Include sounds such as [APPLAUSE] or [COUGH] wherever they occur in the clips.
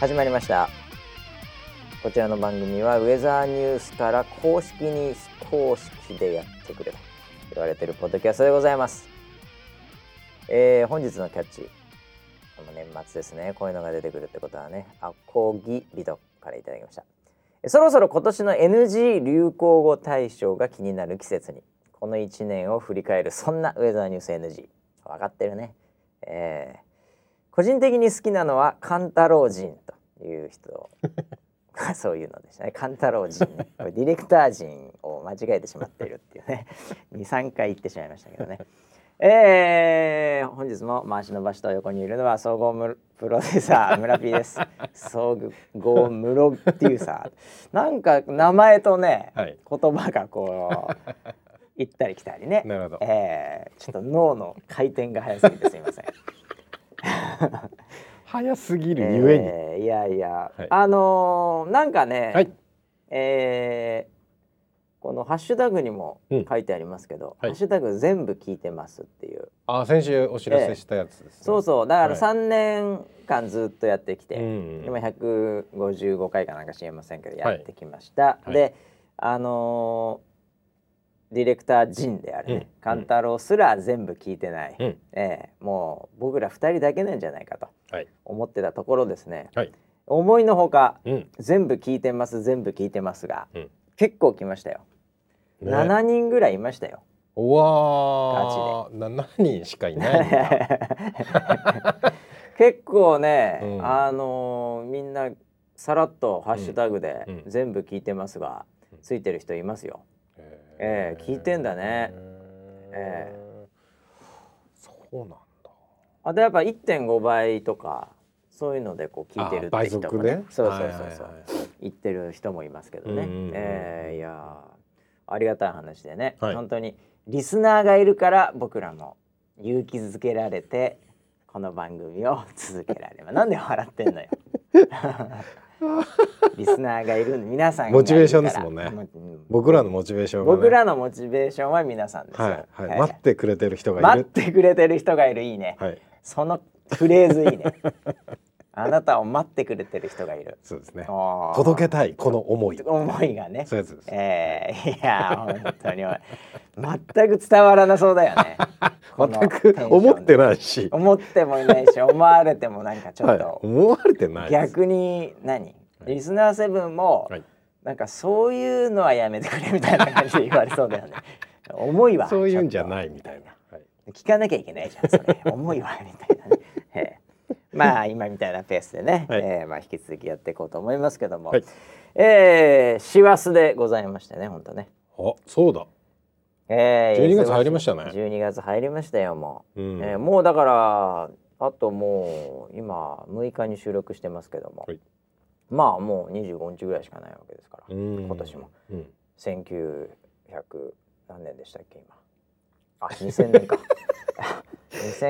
始まりました。こちらの番組はウェザーニュースから公式に非公式でやってくれと言われてるポッドキャストでございます、えー、本日のキャッチこの年末ですね。こういうのが出てくるってことはねアコギリドからいただきました。そろそろ今年の NG 流行語大賞が気になる季節にこの1年を振り返るそんなウェザーニュース NG 分かってるね。えー、個人的に好きなのはカンタロウ人という人。[LAUGHS] そういうのでしたね。カンタロウ人これディレクター陣を間違えてしまっているっていうね。[LAUGHS] 23回言ってしまいましたけどね。えー、本日も回しの場所と横にいるのは総合プロデューサー村 P です。総合ムロデューサーなんか名前とね、はい、言葉がこう行ったり来たりね。[LAUGHS] なるほど、えー、ちょっと脳の回転が速すぎてすみません [LAUGHS] 早すぎるゆえに、えー、いやいや、はい、あのー、なんかね、はい、えーこのハッシュタグにも書いてありますけど、うんはい、ハッシュタグ全部聞いてますっていう。あ、先週お知らせしたやつです、ね。えー、そうそう、だから三年間ずっとやってきて、はい、今百五十五回かなんか知りませんけどやってきました。はい、で、あのー、ディレクター陣であるね、勘、うん、太郎すら全部聞いてない、うん、えー、もう僕ら二人だけなんじゃないかと思ってたところですね、はい、思いのほか、うん、全部聞いてます全部聞いてますが、結構来ましたよ。ね、7人ぐらいいましたよ。うわガチで7人しかいない [LAUGHS] 結構ね、うん、あのー、みんなさらっとハッシュタグで全部聞いてますが、うん、ついてる人いますよ。えー、聞いてんだね。えー、そうなんだ。あとやっぱ1.5倍とかそういうのでこう聞いてるって人もね、ね、そうそうそうそう、言ってる人もいますけどね。えー、いやありがたい話でね、はい、本当にリスナーがいるから僕らも勇気づけられてこの番組を続けられます。なんで笑ってんのよ。[LAUGHS] [LAUGHS] リスナーがいる皆さんモチベーションですもんね。僕らのモチベーション、ね、僕らのモチベーションは皆さんですはいはい、待ってくれてる人がいる。待ってくれてる人がいるいいね。はい、そのフレーズいいね。[LAUGHS] あなたを待ってくれてる人がいる。そうですね。届けたいこの思い。思いがね。そうです。ええー、いや本当に全く伝わらなそうだよね。[LAUGHS] 全く思ってないし。思ってもいないし、[LAUGHS] 思われてもなんかちょっと、はい、思われてない逆に何？リスナーセブンも、はい、なんかそういうのはやめてくれみたいな感じで言われそうだよね。[LAUGHS] 思いはそういうんじゃないみたいな。はい、聞かなきゃいけないじゃんそれ。思いはみたいなね。えーまあ今みたいなペースでね、はい、えー、まあ引き続きやっていこうと思いますけども、はい、えー、師走でございましてね本当ね。あそうだ。えー、12月入りましたね。12月入りましたよもう、うん、えー、もうだからあともう今6日に収録してますけども、はい、まあもう25日ぐらいしかないわけですから。今年も、うん、1900何年でしたっけ今。あ2000年か [LAUGHS]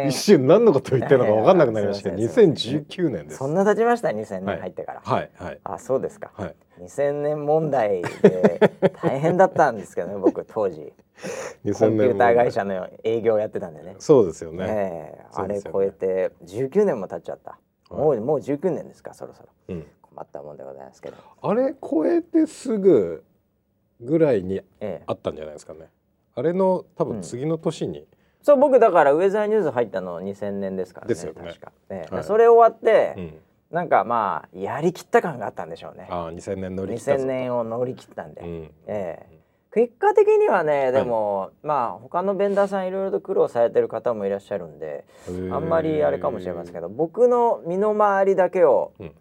一瞬何のこと言ってるのか分かんなくなりましたけど、[LAUGHS] 2019年です。そんな経ちました2000年入ってから。はいはい。あそうですか。はい、2000年問題で大変だったんですけどね [LAUGHS] 僕当時。コンピューター会社の営業やってたんでね。そうですよね。えー、あれ超えて19年も経っちゃった。もうもう19年ですかそろそろ。うん、困ったもんでございますけど。あれ超えてすぐぐらいにあったんじゃないですかね。ええ、あれの多分次の年に。うんそう僕だからウェザーニュース入ったの2000年ですからねですよね。確か、ねはい、それ終わって、うん、なんかまあやりきった感があったんでしょうね。ああ2000年乗り切った2000年を乗り切ったんで、うん、ええ。結果的にはねでも、はい、まあ他のベンダーさんいろいろと苦労されてる方もいらっしゃるんであんまりあれかもしれませんけど僕の身の回りだけを、うん、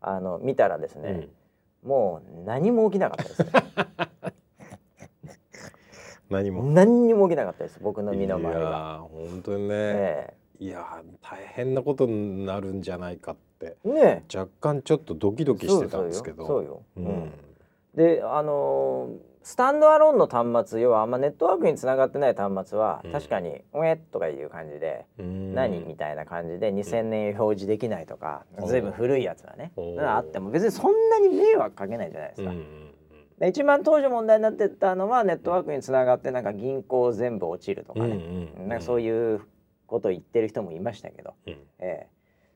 あの見たらですね、うん、もう何も起きなかったですね。[LAUGHS] 何も。何にも起きなかったです僕の身の回りは。本当にね、えー、いや大変なことになるんじゃないかって、ね、若干ちょっとドキドキしてたんですけど。そうよ、うん、であのー、スタンドアローンの端末要はあんまネットワークにつながってない端末は、確かに「おえ」とかいう感じで「何?」みたいな感じで2000年表示できないとか、うん、ずいぶん古いやつはねあっても別にそんなに迷惑かけないじゃないですか。うんで一番当時問題になってたのはネットワークにつながってなんか銀行全部落ちるとかね、なんかそういうことを言ってる人もいましたけど、うん、えー、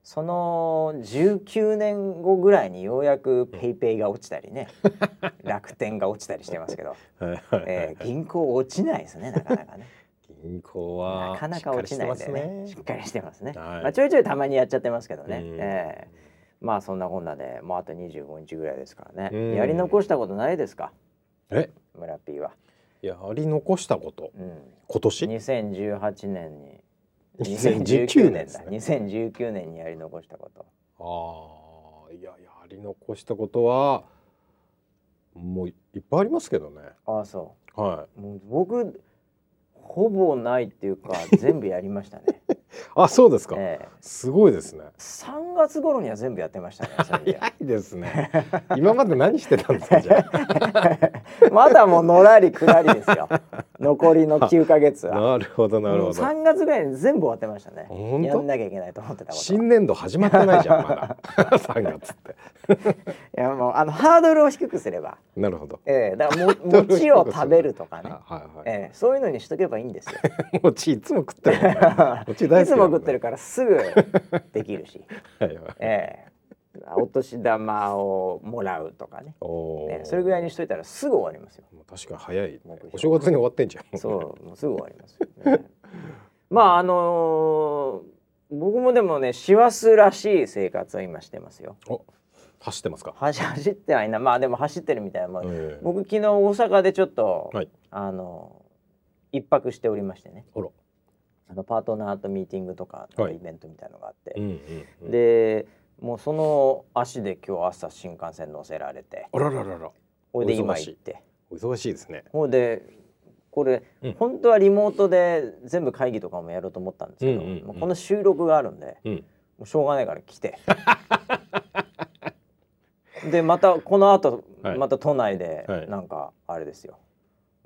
その19年後ぐらいにようやくペイペイが落ちたりね。[LAUGHS] 楽天が落ちたりしてますけど、えー、銀行落ちないですねなかなかね。銀行はなかなか落ちないんでね。しっかりしてますね、はい、まあ、ちょいちょいたまにやっちゃってますけどね、えー、まあそんなこんなでもうあと25日ぐらいですからね。やり残したことないですか？え？村 P は。やり残したこと、うん、今年？2018年に。2019年だ、ね、2019年にやり残したこと。ああいややり残したことはもういっぱいありますけどね。ああそう。はい。もう僕ほぼないっていうか全部やりましたねあそうですか、ええ、すごいですね。3月頃には全部やってましたね [LAUGHS] 早いですね。今まで何してたんですか [LAUGHS] まだもうのらりくらりですよ。残りの9か月は。なるほどなるほど。3月ぐらいに全部終わってましたね。やんなきゃいけないと思ってた新年度始まってないじゃんまだ。[LAUGHS] 3月って。いやもうあのハードルを低くすれば。なるほど。ええー、だからも餅を食べるとかね。はいはい、えー、そういうのにしとけばいいんですよ。餅いつも食ってる、ね、餅大いつも食ってるからすぐできるし、[LAUGHS] はいはい、えー、お年玉をもらうとかね。ねそれぐらいにしといたらすぐ終わりますよ。確かに早い、ね、お正月に終わってんじゃん。そうもうすぐ終わりますよ、ね、[LAUGHS] まああのー、僕もでもね師走らしい生活は今してますよ。走ってますか？走ってはいなまあでも走ってるみたいな、えー、僕昨日大阪でちょっと、はい、あの一泊しておりましてね。あらあのパートナーとミーティングとかのイベントみたいのがあって、はいうんうん、でもうその足で今日朝新幹線乗せられて。あらららら。ほいで今行って。お忙しい。ですね。ほいでこれ、うん、本当はリモートで全部会議とかもやろうと思ったんですけど、うんうんうん、この収録があるんで、うん、もうしょうがないから来て。[LAUGHS] でまたこの後、はい、また都内でなんかあれですよ、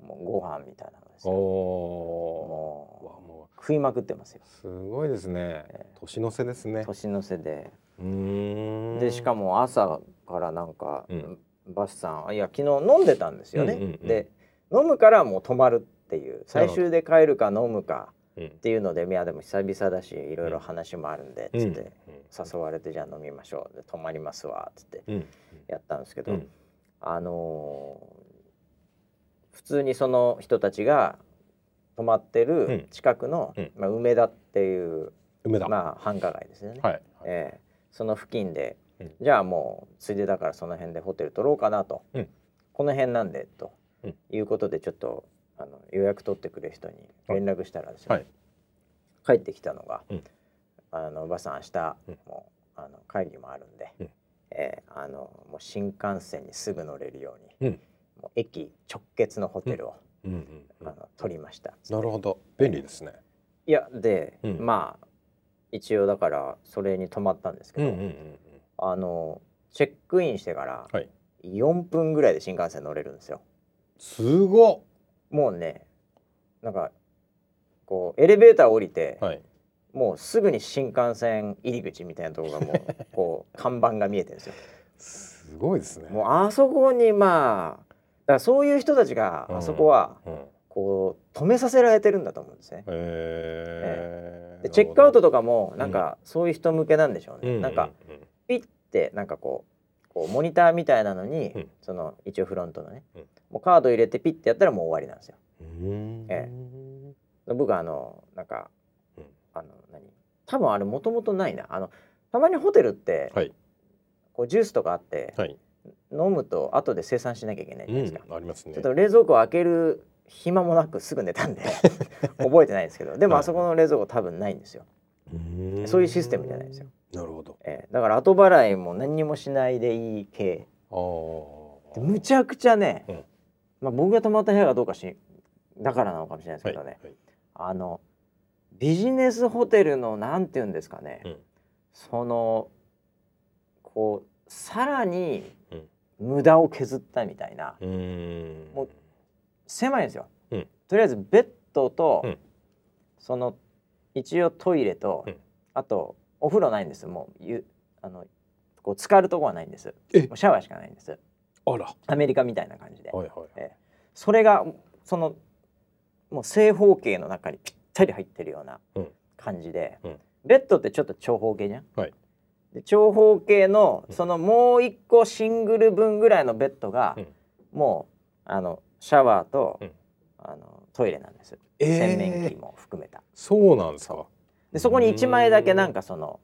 もうご飯みたいな。のですよもう。食いまくってますよ。すごいですね、えー、年の瀬ですね。年の瀬で。でしかも朝からなんか、うん、バスさんいや昨日飲んでたんですよね、うんうんうん、で飲むからもう泊まるっていう。最終で帰るか飲むかっていうので、いやでも久々だしいろいろ話もあるんで、つって。誘われてじゃあ飲みましょう。で泊まりますわつってやったんですけど、あのー、普通にその人たちが泊まってる近くの、うん、まあ、梅田っていう梅田、まあ、繁華街ですよね、はい、えー、その付近で、うん、じゃあもうついでだからその辺でホテル取ろうかなと、うん、この辺なんでと、いうことでちょっとあの予約取ってくれる人に連絡したらですね、はい、帰ってきたのが「あのおばさん明日もうあの会議もあるんで、うん、えー、あのもう新幹線にすぐ乗れるように、駅直結のホテルを、うん。うんうん、あの取りました。なるほど。便利ですね。いやで、うん、まあ一応だからそれに泊まったんですけど、うんうんうん、あのチェックインしてから4分ぐらいで新幹線乗れるんですよ。すごもうねなんかこうエレベーター降りて、はい、もうすぐに新幹線入り口みたいなところがもう [LAUGHS] こう看板が見えてるんですよ。すごいですね。もうあそこにまあからそういう人たちがあそこは、こう止めさせられてるんだと思うんですね。えー、でチェックアウトとかもなんかそういう人向けなんでしょうね。うん、なんかピッてなんかこうこうモニターみたいなのに、うん、その一応フロントのね、うん、もうカード入れてピッてやったらもう終わりなんですよ。ええ、僕はあのなんか、あの何？多分あれもともとないな。あのたまにホテルって、はい、こうジュースとかあって、はい、飲むと後で生産しなきゃいけないじゃないですか、うん、ありますね。ちょっと冷蔵庫を開ける暇もなくすぐ寝たんで [LAUGHS] 覚えてないんですけど。でもあそこの冷蔵庫多分ないんですよ、そういうシステムじゃないですよ。なるほど、えー、だから後払いも何にもしないでいい系。むちゃくちゃね、うん、まあ、僕が泊まった部屋がどうかしだからなのかもしれないですけどね、はいはい、あのビジネスホテルのなんて言うんですかね、うん、そのこうさらに無駄を削ったみたいな、うん、もう狭いんですよ、うん、とりあえずベッドと、うん、その一応トイレと、あとお風呂ないんですもうゆあのこう浸かるとこはないんです。もうシャワーしかないんです。あら。アメリカみたいな感じで、はいはいえそれがそのもう正方形の中にぴったり入ってるような感じで、ベッドってちょっと長方形じゃん、はい、で長方形のそのもう一個シングル分ぐらいのベッドが、もうあのシャワーと、あのトイレなんです、えー、洗面器も含めた。そうなんですか。でそこに1枚だけなんかその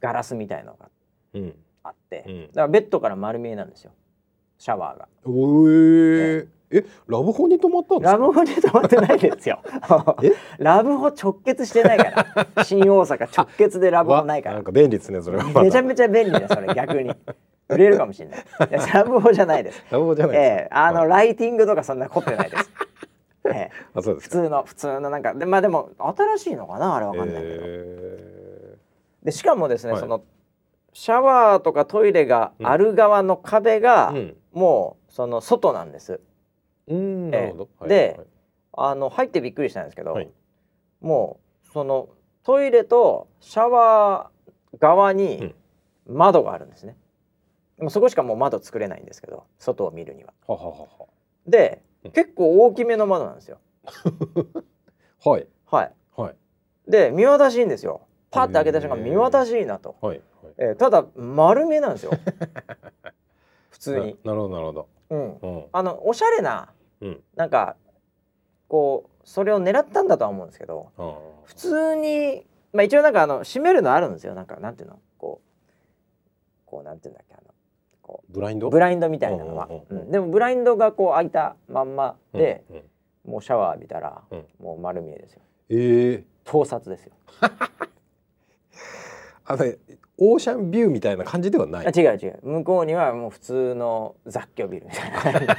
ガラスみたいのがあって、うん、だからベッドから丸見えなんですよ。シャワーが。おええラブホに泊まったんですラブホに泊まってないですよ。[LAUGHS] ラブホ直結してないから。[LAUGHS] 新大阪直結でラブホないから。なんか便利ですねそれは。めちゃめちゃ便利だそれ逆に。売れるかもしれない。いやラブホじゃないです。ラブホじゃないええー、あの、はい、ライティングとかそんな凝ってないです。ええ、[LAUGHS] あそうです普通の普通のなんかでまあでも新しいのかな？あれわかんないけど。えー、でしかもですね、はい、そのシャワーとかトイレがある側の壁が、うん、もうその外なんです。うん、なるほど。で、はい、あの入ってびっくりしたんですけど、はい、もうそのトイレとシャワー側に窓があるんですね。でもそこしかもう窓作れないんですけど、外を見るには。はははで、結構大きめの窓なんですよ。[LAUGHS] はい。はい。はい。で見渡しいいんですよ。パッて開けた瞬間見渡しいいなと。はい。えー、ただ丸見えなんですよ。[LAUGHS] 普通に。なるほどなるほど。うん。うん、あのおしゃれな、うん、なんかこうそれを狙ったんだとは思うんですけど、普通にまあ一応なんかあの閉めるのあるんですよ。なんかなんていうの？こうこうなんていうんだっけ？あのこうブラインド？ブラインドみたいなのは、うん、でもブラインドがこう開いたまんまで、うんうん、もうシャワー浴びたら、もう丸見えですよ。ええ。ー、盗撮ですよ。[LAUGHS] あのオーシャンビューみたいな感じではない？あ違う違う。向こうにはもう普通の雑居ビルみたいな。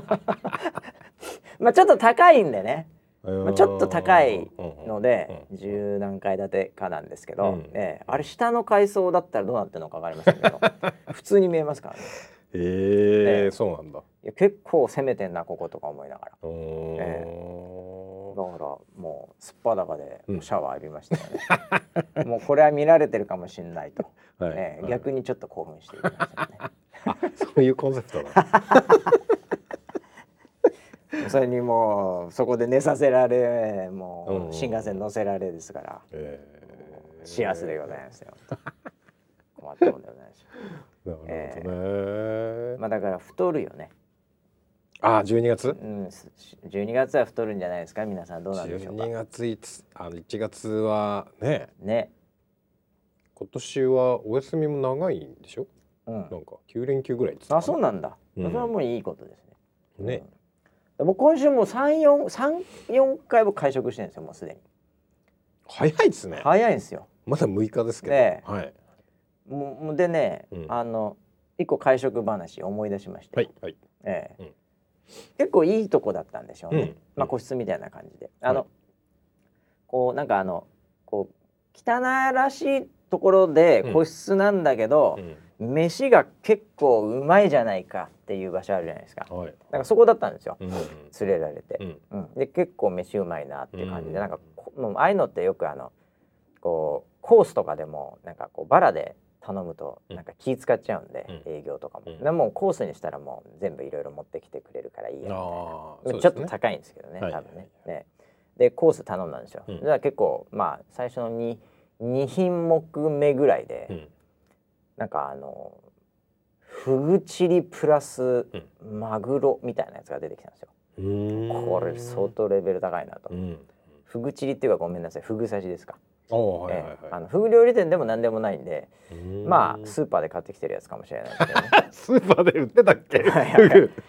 [LAUGHS] まあちょっと高いんでね、まあ、ちょっと高いので十何階建てかなんですけど、うん、えー、あれ下の階層だったらどうなってるのか分かりませんけど。[LAUGHS] 普通に見えますからね。えー、えー、そうなんだ。いや結構攻めてんなこことか思いながら。えーだからもうすっぱだかでシャワー浴びましたよね、うん、もうこれは見られてるかもしれないと、はい。えー、逆にちょっと興奮していましたね。[LAUGHS] そういうコンセプトだ [LAUGHS] それにもうそこで寝させられもう新幹線乗せられですから、え。ー、幸せでございますよ。困ったもんでございますなるほどね、えー、まあだから太るよねああ12月、うん、12月は太るんじゃないですか？皆さんどうなんでしょうか？12月いつあの1月はね。ね。今年はお休みも長いんでしょ、うん、なんか9連休ぐらいあそうなんだ、うん、それはもういいことですね。ね、うん、僕今週もう34回も会食してるんですよもうすでに。早いですね。早いんですよ。まだ6日ですけど、ね、はい。もうでね、うん、あの一個会食話思い出しまして、はいはい。ええ、うん結構いいとこだったんでしょうね、うん、まあ、個室みたいな感じで。あの、はい、こうなんかあのこう汚らしいところで個室なんだけど、うん、飯が結構うまいじゃないかっていう場所あるじゃないですか。はい、なんかそこだったんですよ、うん、連れられて、うん。で結構飯うまいなっていう感じで、なんかもうああいうのってよくあのこうコースとかでもなんかこうバラで頼むとなんか気使っちゃうんで、うん、営業とかも、うん、でもコースにしたらもう全部いろいろ持ってきてくれるからいいやみたいな、ね、ちょっと高いんですけどね、多分ね。はい、ね。でコース頼んだんですよ、うん、だから結構まあ最初の 2, 2品目目ぐらいで、うん、なんかあのフグチリプラスマグロみたいなやつが出てきたんですよ、これ相当レベル高いなと、フグチリっていうかごめんなさいフグ刺しですかはいはいはい、あのフグ料理店でも何でもないんでまあスーパーで買ってきてるやつかもしれないで。すけど、ね、スーパーで売ってたっけ？い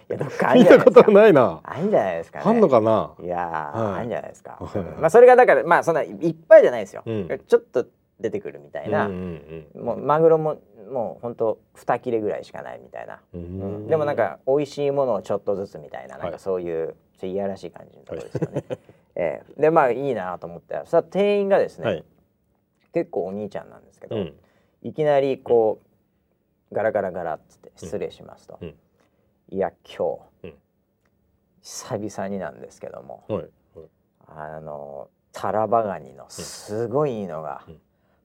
やどっか見 [LAUGHS] たことないな。あんじゃないですか、ね、あんのかな？いや、はい、あんじゃないですか、まあそれがだからまあそんないっぱいじゃないですよ、うん、ちょっと出てくるみたいな、うんうんうん、もうマグロももう本当二切れぐらいしかないみたいな、うん、でもなんか美味しいものをちょっとずつみたいななんかそういう、はい、いやらしい感じのところですよね。はい、え。ー、でまあいいなと思って。さ店員がですね、はい結構お兄ちゃんなんですけど、うん、いきなりこうガラガラガラっつって失礼しますと、うん、いや今日、うん、久々になんですけども、はいはい、あのタラバガニのすごいいいのが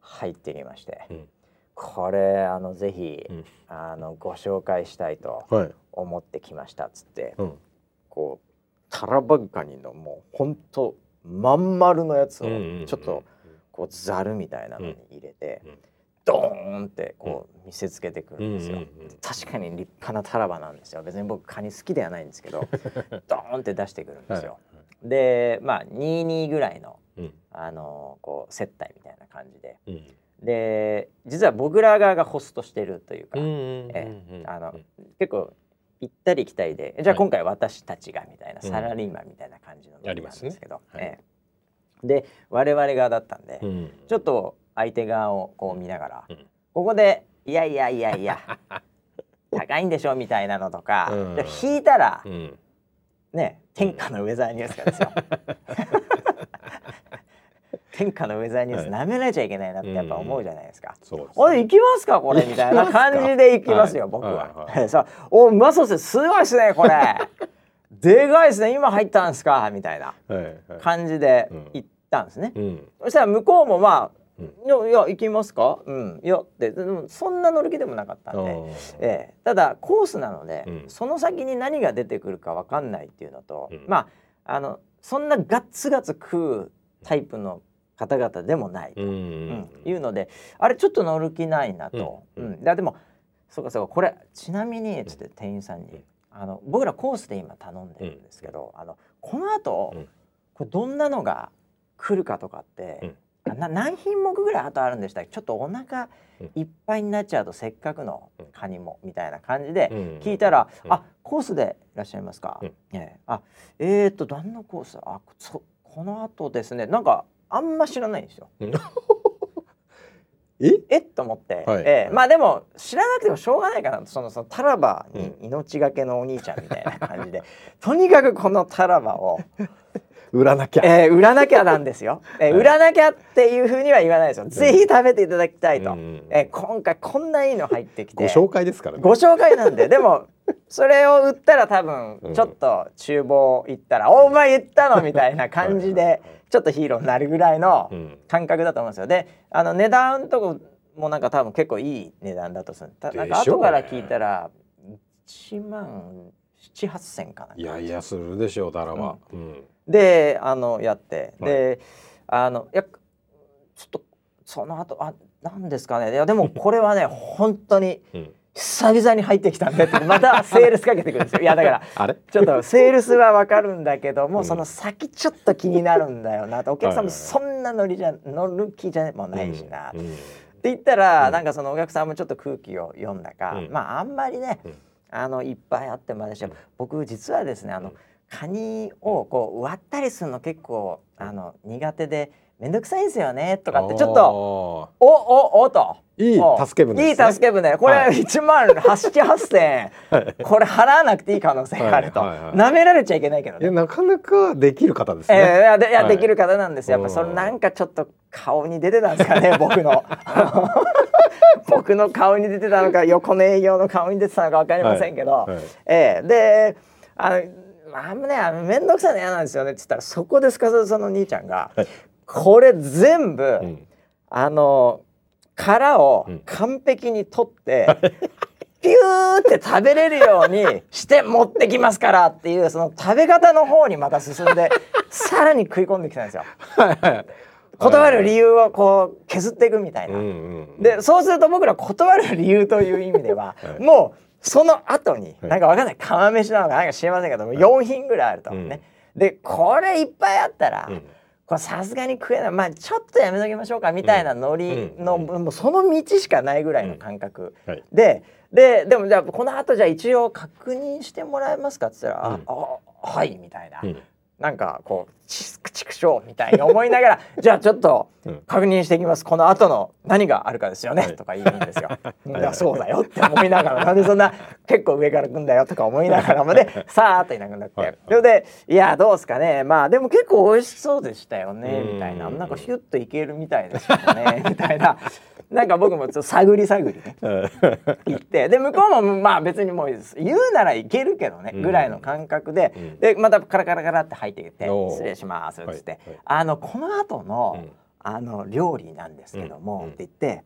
入ってきまして、これあのぜひ、あのご紹介したいと思ってきましたっつって、こうタラバガニのもうほんとまん丸のやつをちょっと、こうざるみたいなのに入れて、ドーンってこう見せつけてくるんですよ、確かに立派なタラバなんですよ。別に僕カニ好きではないんですけど [LAUGHS] ドーンって出してくるんですよ、はい、でまあ22ぐらいの、うん、あのこう接待みたいな感じで、うん、で実は僕ら側がホストしてるというか、えあの結構行ったり来たりでじゃあ今回私たちがみたいな、サラリーマンみたいな感じのなんですけど、ね。はい、で我々側だったんで、ちょっと相手側をこう見ながら、うん、ここで「いやいやいやいや [LAUGHS] 高いんでしょ」みたいなのとか、うん、引いたら、うん、ね天下のウェザーニュースがですよ。[LAUGHS] 天下のウェザーニュースなめられちゃいけないなってやっぱ思うじゃないですか。うん、行きますかこれみたいな感じで行きますよ、はい、僕は。はい。はい、[LAUGHS] さあおうまそうですすごいですねこれ。でかいですね。今入ったんですかみたいな感じで行ったんですね。そしたら向こうもまあいやいや行きますか、うん、いやってでもそんな乗る気でもなかったんで、えー、ただコースなので、うん、その先に何が出てくるか分かんないっていうのと、うん、まああのそんなガッツガツ食うタイプの方々でもないと、うんいうのであれちょっと乗る気ないなと、うん。でもそうかそうかこれちなみにつって店員さんに、あの僕らコースで今頼んでるんですけど、あのこの後、これどんなのが来るかとかって、な何品目ぐらいあとあるんでしたっけ？ちょっとお腹いっぱいになっちゃうとせっかくのカニもみたいな感じで聞いたら「あコースでいらっしゃいますか?うん」えー、あえー、っと何のコース？あそこの後ですね。なんかあんま知らないんですよ。[LAUGHS] え？えと思って、はい、えー、まあでも知らなくてもしょうがないかなそのそのタラバに命がけのお兄ちゃんみたいな感じで、うん、とにかくこのタラバを売らなきゃ、えー、売らなきゃなんですよ、えー、売らなきゃっていうふうには言わないですよ、ぜひ食べていただきたいと、うん、えー、今回こんないいの入ってきて。ご紹介ですからね。ご紹介なんで。[LAUGHS] でもそれを売ったら多分ちょっと厨房行ったら「うん、お前言ったの?」みたいな感じでちょっとヒーローになるぐらいの感覚だと思うんですよ。であの値段とかもなんか多分結構いい値段だとする。なんか後から聞いたら1万7 8千かないやいやするでしょうだらば、うん、であのやって、はい、であのやちょっとその後あなんですかね。いやでも [LAUGHS] これはね本当に久々に入ってきたんでって。[LAUGHS] またセールスかけてくるんですよ。いやだからあれ？ちょっとセールスはわかるんだけども、うん、[LAUGHS] その先ちょっと気になるんだよなと。お客さんもそんな乗りじゃ乗る気じゃもないしな、うん。うん、って言ったら、なんかそのお客さんもちょっと空気を読んだか、まああんまりね、あのいっぱいあってまでし僕実はですねあの、カニをこう割ったりするの結構あの苦手で面倒くさいんですよねとかってちょっとおおおと。いい助け舟、ね、いい助け舟。これ一万八七八千。これ払わなくていい可能性があると、はいはい、舐められちゃいけないけどね。なかなかできる方ですね、えー、いやできる方なんですよ。やっぱそれなんかちょっと顔に出てたんですかね [LAUGHS] 僕の。[LAUGHS] 僕の顔に出てたのか横の営業の顔に出てたのか分かりませんけど、はいはい、えー、であのあんまね面倒くさいの嫌なんですよね」って言ったらそこですかその兄ちゃんが、はい、これ全部、うん、あの殻を完璧に取って、うん、ピューって食べれるようにして持ってきますからっていうその食べ方の方にまた進んで [LAUGHS] さらに食い込んできたんですよ。断る理由をこう削っていくみたいな。でそうすると僕ら断る理由という意味では、[LAUGHS] もうその後に、なんかわかんない。釜飯なのかなんか知りませんけども4品ぐらいあるとね、うん、でこれいっぱいあったら、うん、これさすがに食えない。まあちょっとやめときましょうかみたいなノリの、もうその道しかないぐらいの感覚、はい、でででもじゃあこの後じゃあ一応確認してもらえますかっつったら「ああはい」みたいな。なんかこうちくちくしょうみたいに思いながら [LAUGHS] じゃあちょっと確認していきます、この後の何があるかですよね、はい、とか言うんですよ。[LAUGHS] い。やそうだよって思いながらなんでそんな結構上から来んだよとか思いながらまでさーっといなくなって、はい、それで「いやどうですかね。まあでも結構美味しそうでしたよね」みたいな。なんかヒュッといけるみたいですよね。[LAUGHS] みたいななんか僕もちょっと探り探りね。行って。で向こうもまあ別にもう言うならいけるけどね。ぐらいの感覚で、うん、でまたカラカラカラって入ってきて「失礼します」っつって、はい。はい、あのこの後の、うん、あの料理なんですけども、って言って。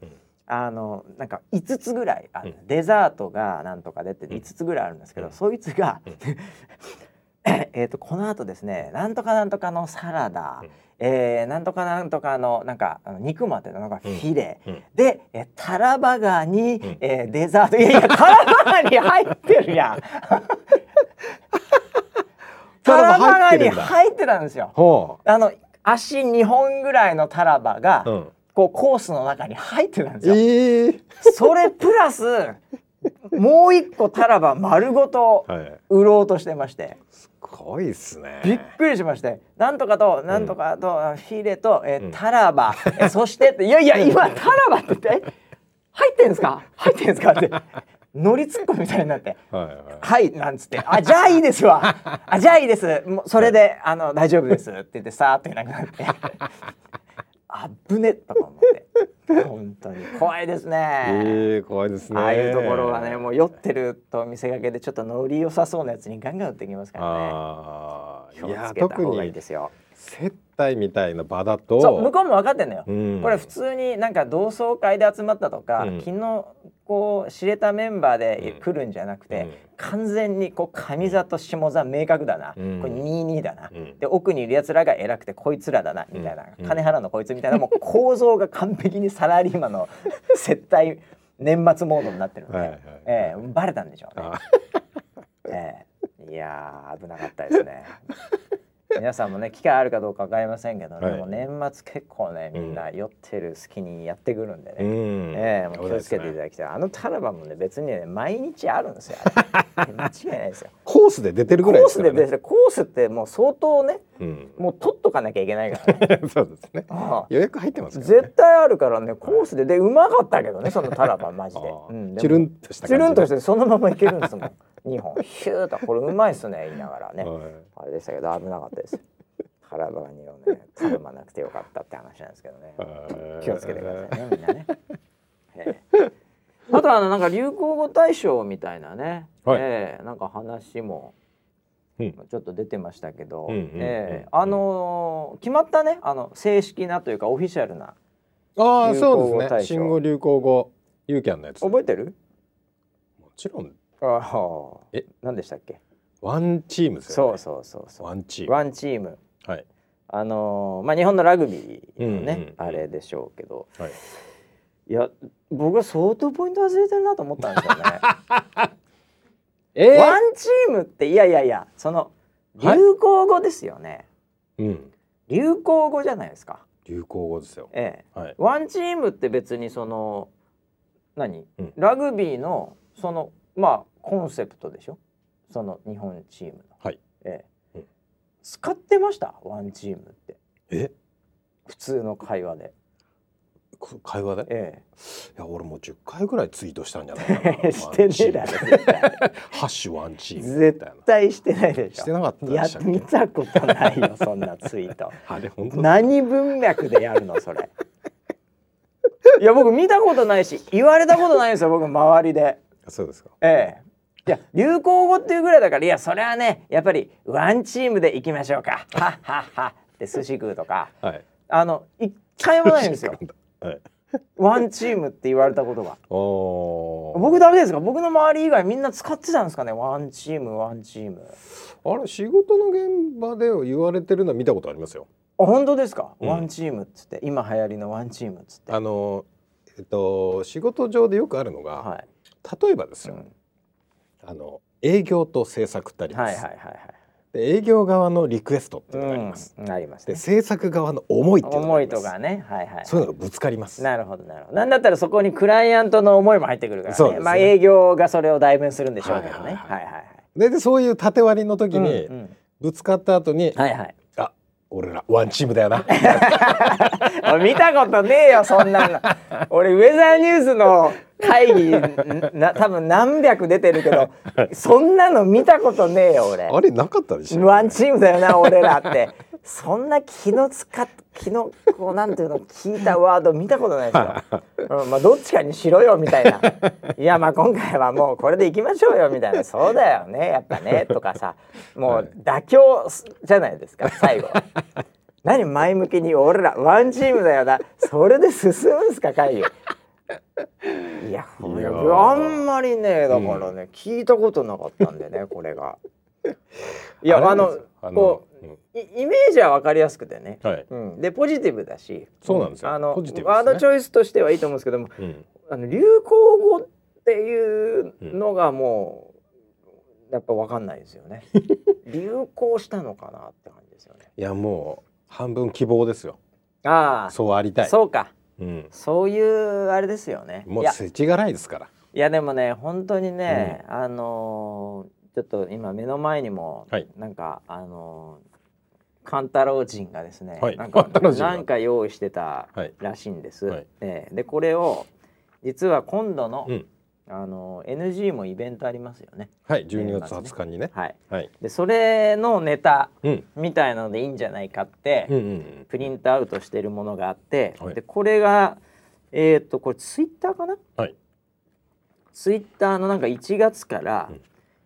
あのなんか5つぐらいあデザートがなんとか出て5つぐらいあるんですけど、そいつが [LAUGHS] えっとこの後ですねなんとかなんとかのサラダ、うん、えー、なんとかなんとかのなんか肉までのなんかフィレ、うん。うん、でえタラバガニ、うん、えー、デザート。いやいやタラバガニ入ってるやん。[LAUGHS] タラバガニ入ってたんですよ。あの足2本ぐらいのタラバが、うん、こうコースの中に入ってたんですよ、えー、それプラスもう一個タラバ丸ごと売ろうとしてまして、はい、すごいっすね。びっくりしまして。なんとかとなんとかと、フィレと、えー、タラバ、うん、そしていやいや今タラバって言って入ってんですか？入ってんですか？って乗りツッコミみたいになって「はい、はい。はい、なんつって「あじゃあいいですわ。あじゃあいいです。それで、あの大丈夫です」って言ってさーっといなくなってあぶねとか思って本当に怖いですね。えー、怖いですね。ああいうところはねもう酔ってると見せかけでちょっとノリ良さそうなやつにガンガン打ってきますからね。あ気をつけた方がいいですよ。接待みたいな場だとそう向こうも分かってんのよ、うん、これ普通になんか同窓会で集まったとか、うん、昨日こう知れたメンバーで来るんじゃなくて、うん、完全にこう上座と下座明確だな、これ22だな、で奥にいるやつらが偉くてこいつらだなみたいな、金払うのこいつみたいなもう構造が完璧にサラリーマンの接待年末モードになってるので、はいはい、えー、バレたんでしょうね。えー、いや危なかったですね。皆さんもね機会あるかどうか分かりませんけど、ね、はい、も年末結構ねみんな酔ってる好きにやってくるんでね、うん、えー、もう気をつけていただきたい、ね、あのタラバもね別にね毎日あるんですよ。間違いないですよ。[LAUGHS] コースで出てるぐらいですからね。コースでコースってもう相当ね、うん、もう取っとかなきゃいけないからね。[LAUGHS] そうですね。予約入ってます、ね、絶対あるからねコースで。でうまかったけどねそのタラバマジで、うん、チュルンとしたチュルンとしてそのままいけるんですもん [LAUGHS] 2本ヒューとこれうまいっすね言いながらね、はい、あれでしたけど危なかったです。腹ばにをね頼まなくてよかったって話なんですけどね。気をつけてくださいねみんなね。あとあのなんか流行語大賞みたいなね、はい、えー、なんか話もちょっと出てましたけど、えあのー、決まったねあの正式なというかオフィシャルなああそうですね。新語・流行語ユーキャンのやつ。覚えてる？もちろんああえ？何でしたっけ？ワンチームですよ、ね、そうそうそうそう。ワンチーム。ワンチーム。はい、あのー、まあ日本のラグビーのね、うんうんうん、あれでしょうけど、はい、いや僕は相当ポイント忘れてるなと思ったんですよね。[LAUGHS] え？ー、ワンチームっていやいやいやその流行語ですよね、はい、うん、流行語じゃないですか。流行語ですよ、ええ。はい、ワンチームって別にその何、うん、ラグビーのそのまあコンセプトでしょ？その日本チームの、はい。ええ、使ってました？ワンチームって。え？普通の会話で。会話で、ええ、いや俺もう10回ぐらいツイートしたんじゃないかな。[LAUGHS] してねえだろ絶対。[LAUGHS] ハッシュワンチーム絶対してないでしょ。してなかったや見たことないよそんなツイート。[LAUGHS] あれ本当何文脈でやるのそれ？いや僕見たことないし言われたことないですよ僕周りで。そうですか。ええ流行語っていうぐらいだからいやそれはねやっぱりワンチームでいきましょうか。はっはっはって寿司食うとか、はい、あの一回もないんですよ。はい、ワンチームって言われたことが。僕だけですか？僕の周り以外みんな使ってたんですかね？ワンチームワンチーム。あれ仕事の現場で言われてるのは見たことありますよ。あ本当ですか、うん、ワンチームっつって今流行りのワンチームっつって。あのえっと仕事上でよくあるのが、はい、例えばですよ、うんあの営業と制作ってあります。はいはいはいはい。で営業側のリクエストっていうのがあります。うん、あります、ね、で制作側の思いっていうのが思いとかね、はいはい、そういうのがぶつかります。なるほどなるほど。なんだったらそこにクライアントの思いも入ってくるからね。ねまあ営業がそれを代弁するんでしょうけどね。はいはいはい。はいはいででそういう縦割りの時に、うんうん、ぶつかった後に、はいはい。あ俺らワンチームだよな。[LAUGHS] 見たことねえよそんなの。俺ウェザーニュースの会議な多分何百出てるけどそんなの見たことねえよ俺。あれなかったでしょワンチームだよな俺らってそんな気の使っ気のこうなんていうの聞いたワード見たことないですよ、うん、まあどっちかにしろよみたいな。いやまあ今回はもうこれでいきましょうよみたいな。そうだよねやっぱねとかさもう妥協じゃないですか最後。何前向きに俺らワンチームだよな。それで進むんですか会議いやあんまりねだからね、うん、聞いたことなかったんでねこれが。いやあのこう、イメージは分かりやすくてね、はい。うん、でポジティブだし。そうなんですよ、あの、ね、ワードチョイスとしてはいいと思うんですけども、うん、あの流行語っていうのがもう、やっぱ分かんない [LAUGHS] ですよね。流行したのかなって感じですよね。いやもう半分希望ですよ。ああ。そうありたい。そうか、うん、そういうあれですよね。もう世知辛いですから。いやでもね本当にね、うん、あのー、ちょっと今目の前にも、はい、なんかあのー、カンタロウ人がですね、はい、なんかなんか用意してたらしいんです。はい、えー、でこれを実は今度の、うん、あの NG もイベントありますよね。はい、12月20日にね。はい。はい、でそれのネタみたいなのでいいんじゃないかって、うん、プリントアウトしてるものがあって、はい、でこれがえっ、ー、とこれツイッターかな？はい。ツイッターのなんか1月から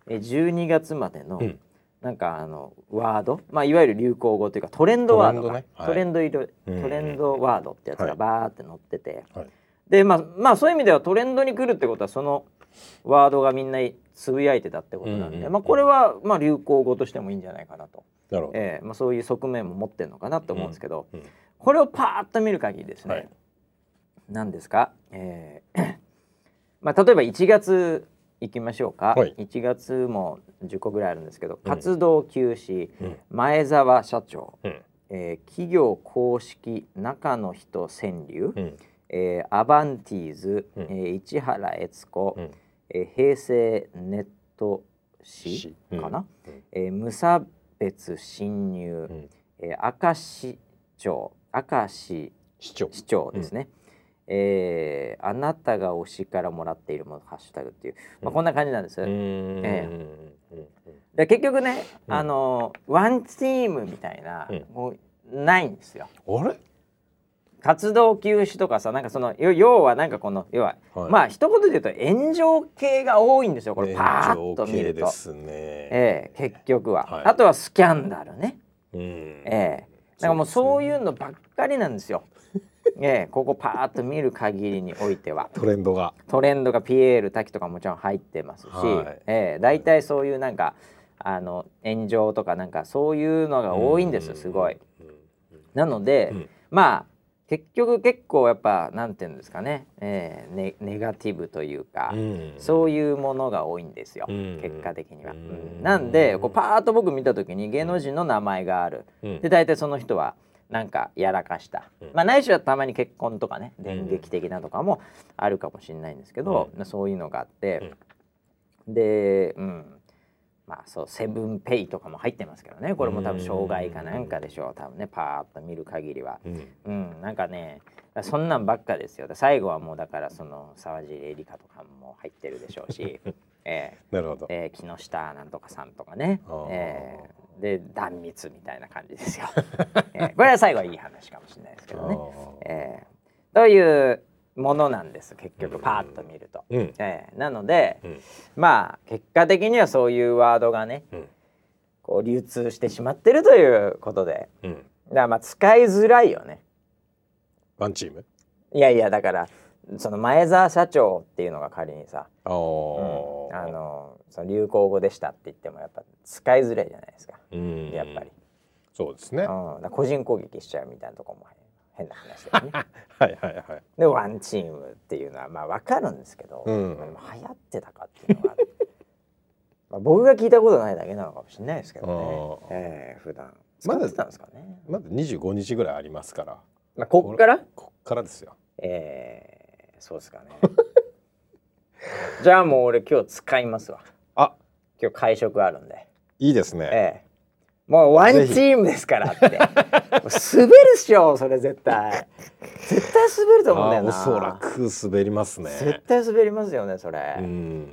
12月までの、うん、なんかあのワード、まあ、いわゆる流行語というかトレンドワードがトレンド、ね。はい、トレンドワードってやつがバーって載ってて、はい、でまあまあそういう意味ではトレンドに来るってことはそのワードがみんなつぶやいてたってことなんで、うんうん、まあ、これはまあ流行語としてもいいんじゃないかなと。なえーまあ、そういう側面も持ってるのかなと思うんですけど、うん。うん、これをパーッと見る限りですね、はい、何ですか、えー [COUGHS] まあ、例えば1月いきましょうか、はい、1月も10個ぐらいあるんですけど、うん、活動休止、うん、前澤社長、うん、えー、企業公式中の人川柳、うん、えー、アバンティーズ、うん、えー、市原悦子、うん、えー、平成ネット誌かな、うん、えー、無差別侵入、うん、えー、明石町。明石市長市長。ですね、えー、あなたが推しからもらっているものハッシュタグっていう、まあ、こんな感じなんです。えー、で結局ね、あのワンチームみたいな、もうないんですよ。あれ？活動休止とかさなんかその要はなんかこの要は、はい、まあ一言で言うと炎上系が多いんですよこれ。パーッと見ると。ね。ええー、結局は、はい、あとはスキャンダルね。うん、ええ。ー、なんかもうそういうのばっかりなんですよ。ええ、ここパーッと見る限りにおいては。トレンドが。トレンドがピエール滝とかもちろん入ってますし、はい、ええ、大体そういうなんかあの炎上とかなんかそういうのが多いんですすごい。なので、うん、まあ結局結構やっぱなんていうんですかね,、えー、ネネガティブというか、うん、そういうものが多いんですよ、うん、結果的には。うん、なんでこうパーッと僕見た時に芸能人の名前がある、で大体その人はなんかやらかした、うん、まあないしはたまに結婚とかね電撃的なとかもあるかもしれないんですけど、うん、そういうのがあって、うん、でうん。まあそうセブンペイとかも入ってますけどね。これも多分障害かなんかでしょう。多分ねパーッと見る限りは、うん、うん、なんかねそんなんばっかですよ。最後はもうだからその沢尻エリカとかも入ってるでしょうし、[LAUGHS] えー、なるほど、えー、木下なんとかさんとかね、えー、で断蜜みたいな感じですよ、[LAUGHS] えー、これは最後はいい話かもしれないですけどね、えー、というものなんです結局パーッと見ると、うん、えー、なので、うん、まあ結果的にはそういうワードがね、うん、こう流通してしまってるということで、うん、だからまあ使いづらいよね。ワンチーム？いやいやだからその前澤社長っていうのが仮にさ、うん、あのその流行語でしたって言ってもやっぱ使いづらいじゃないですか。やっぱり。そうですね、うん、個人攻撃しちゃうみたいなとこも変な話だよね。[LAUGHS] はいはいはい。でワンチームっていうのはまあ分かるんですけど、うん、流行ってたかっていうのが [LAUGHS] まあ僕が聞いたことないだけなのかもしれないですけどね、えー、普段。使ってたんですかね。まだ25日ぐらいありますから。まあこっから？こっからですよ。えーそうですかね。[LAUGHS] じゃあもう俺今日使いますわ。あ。今日会食あるんで。いいですね。ええ。もうワンチームですからって。滑るっしょそれ絶対。絶対滑ると思うんだよな。おそらく滑りますね。絶対滑りますよねそれ。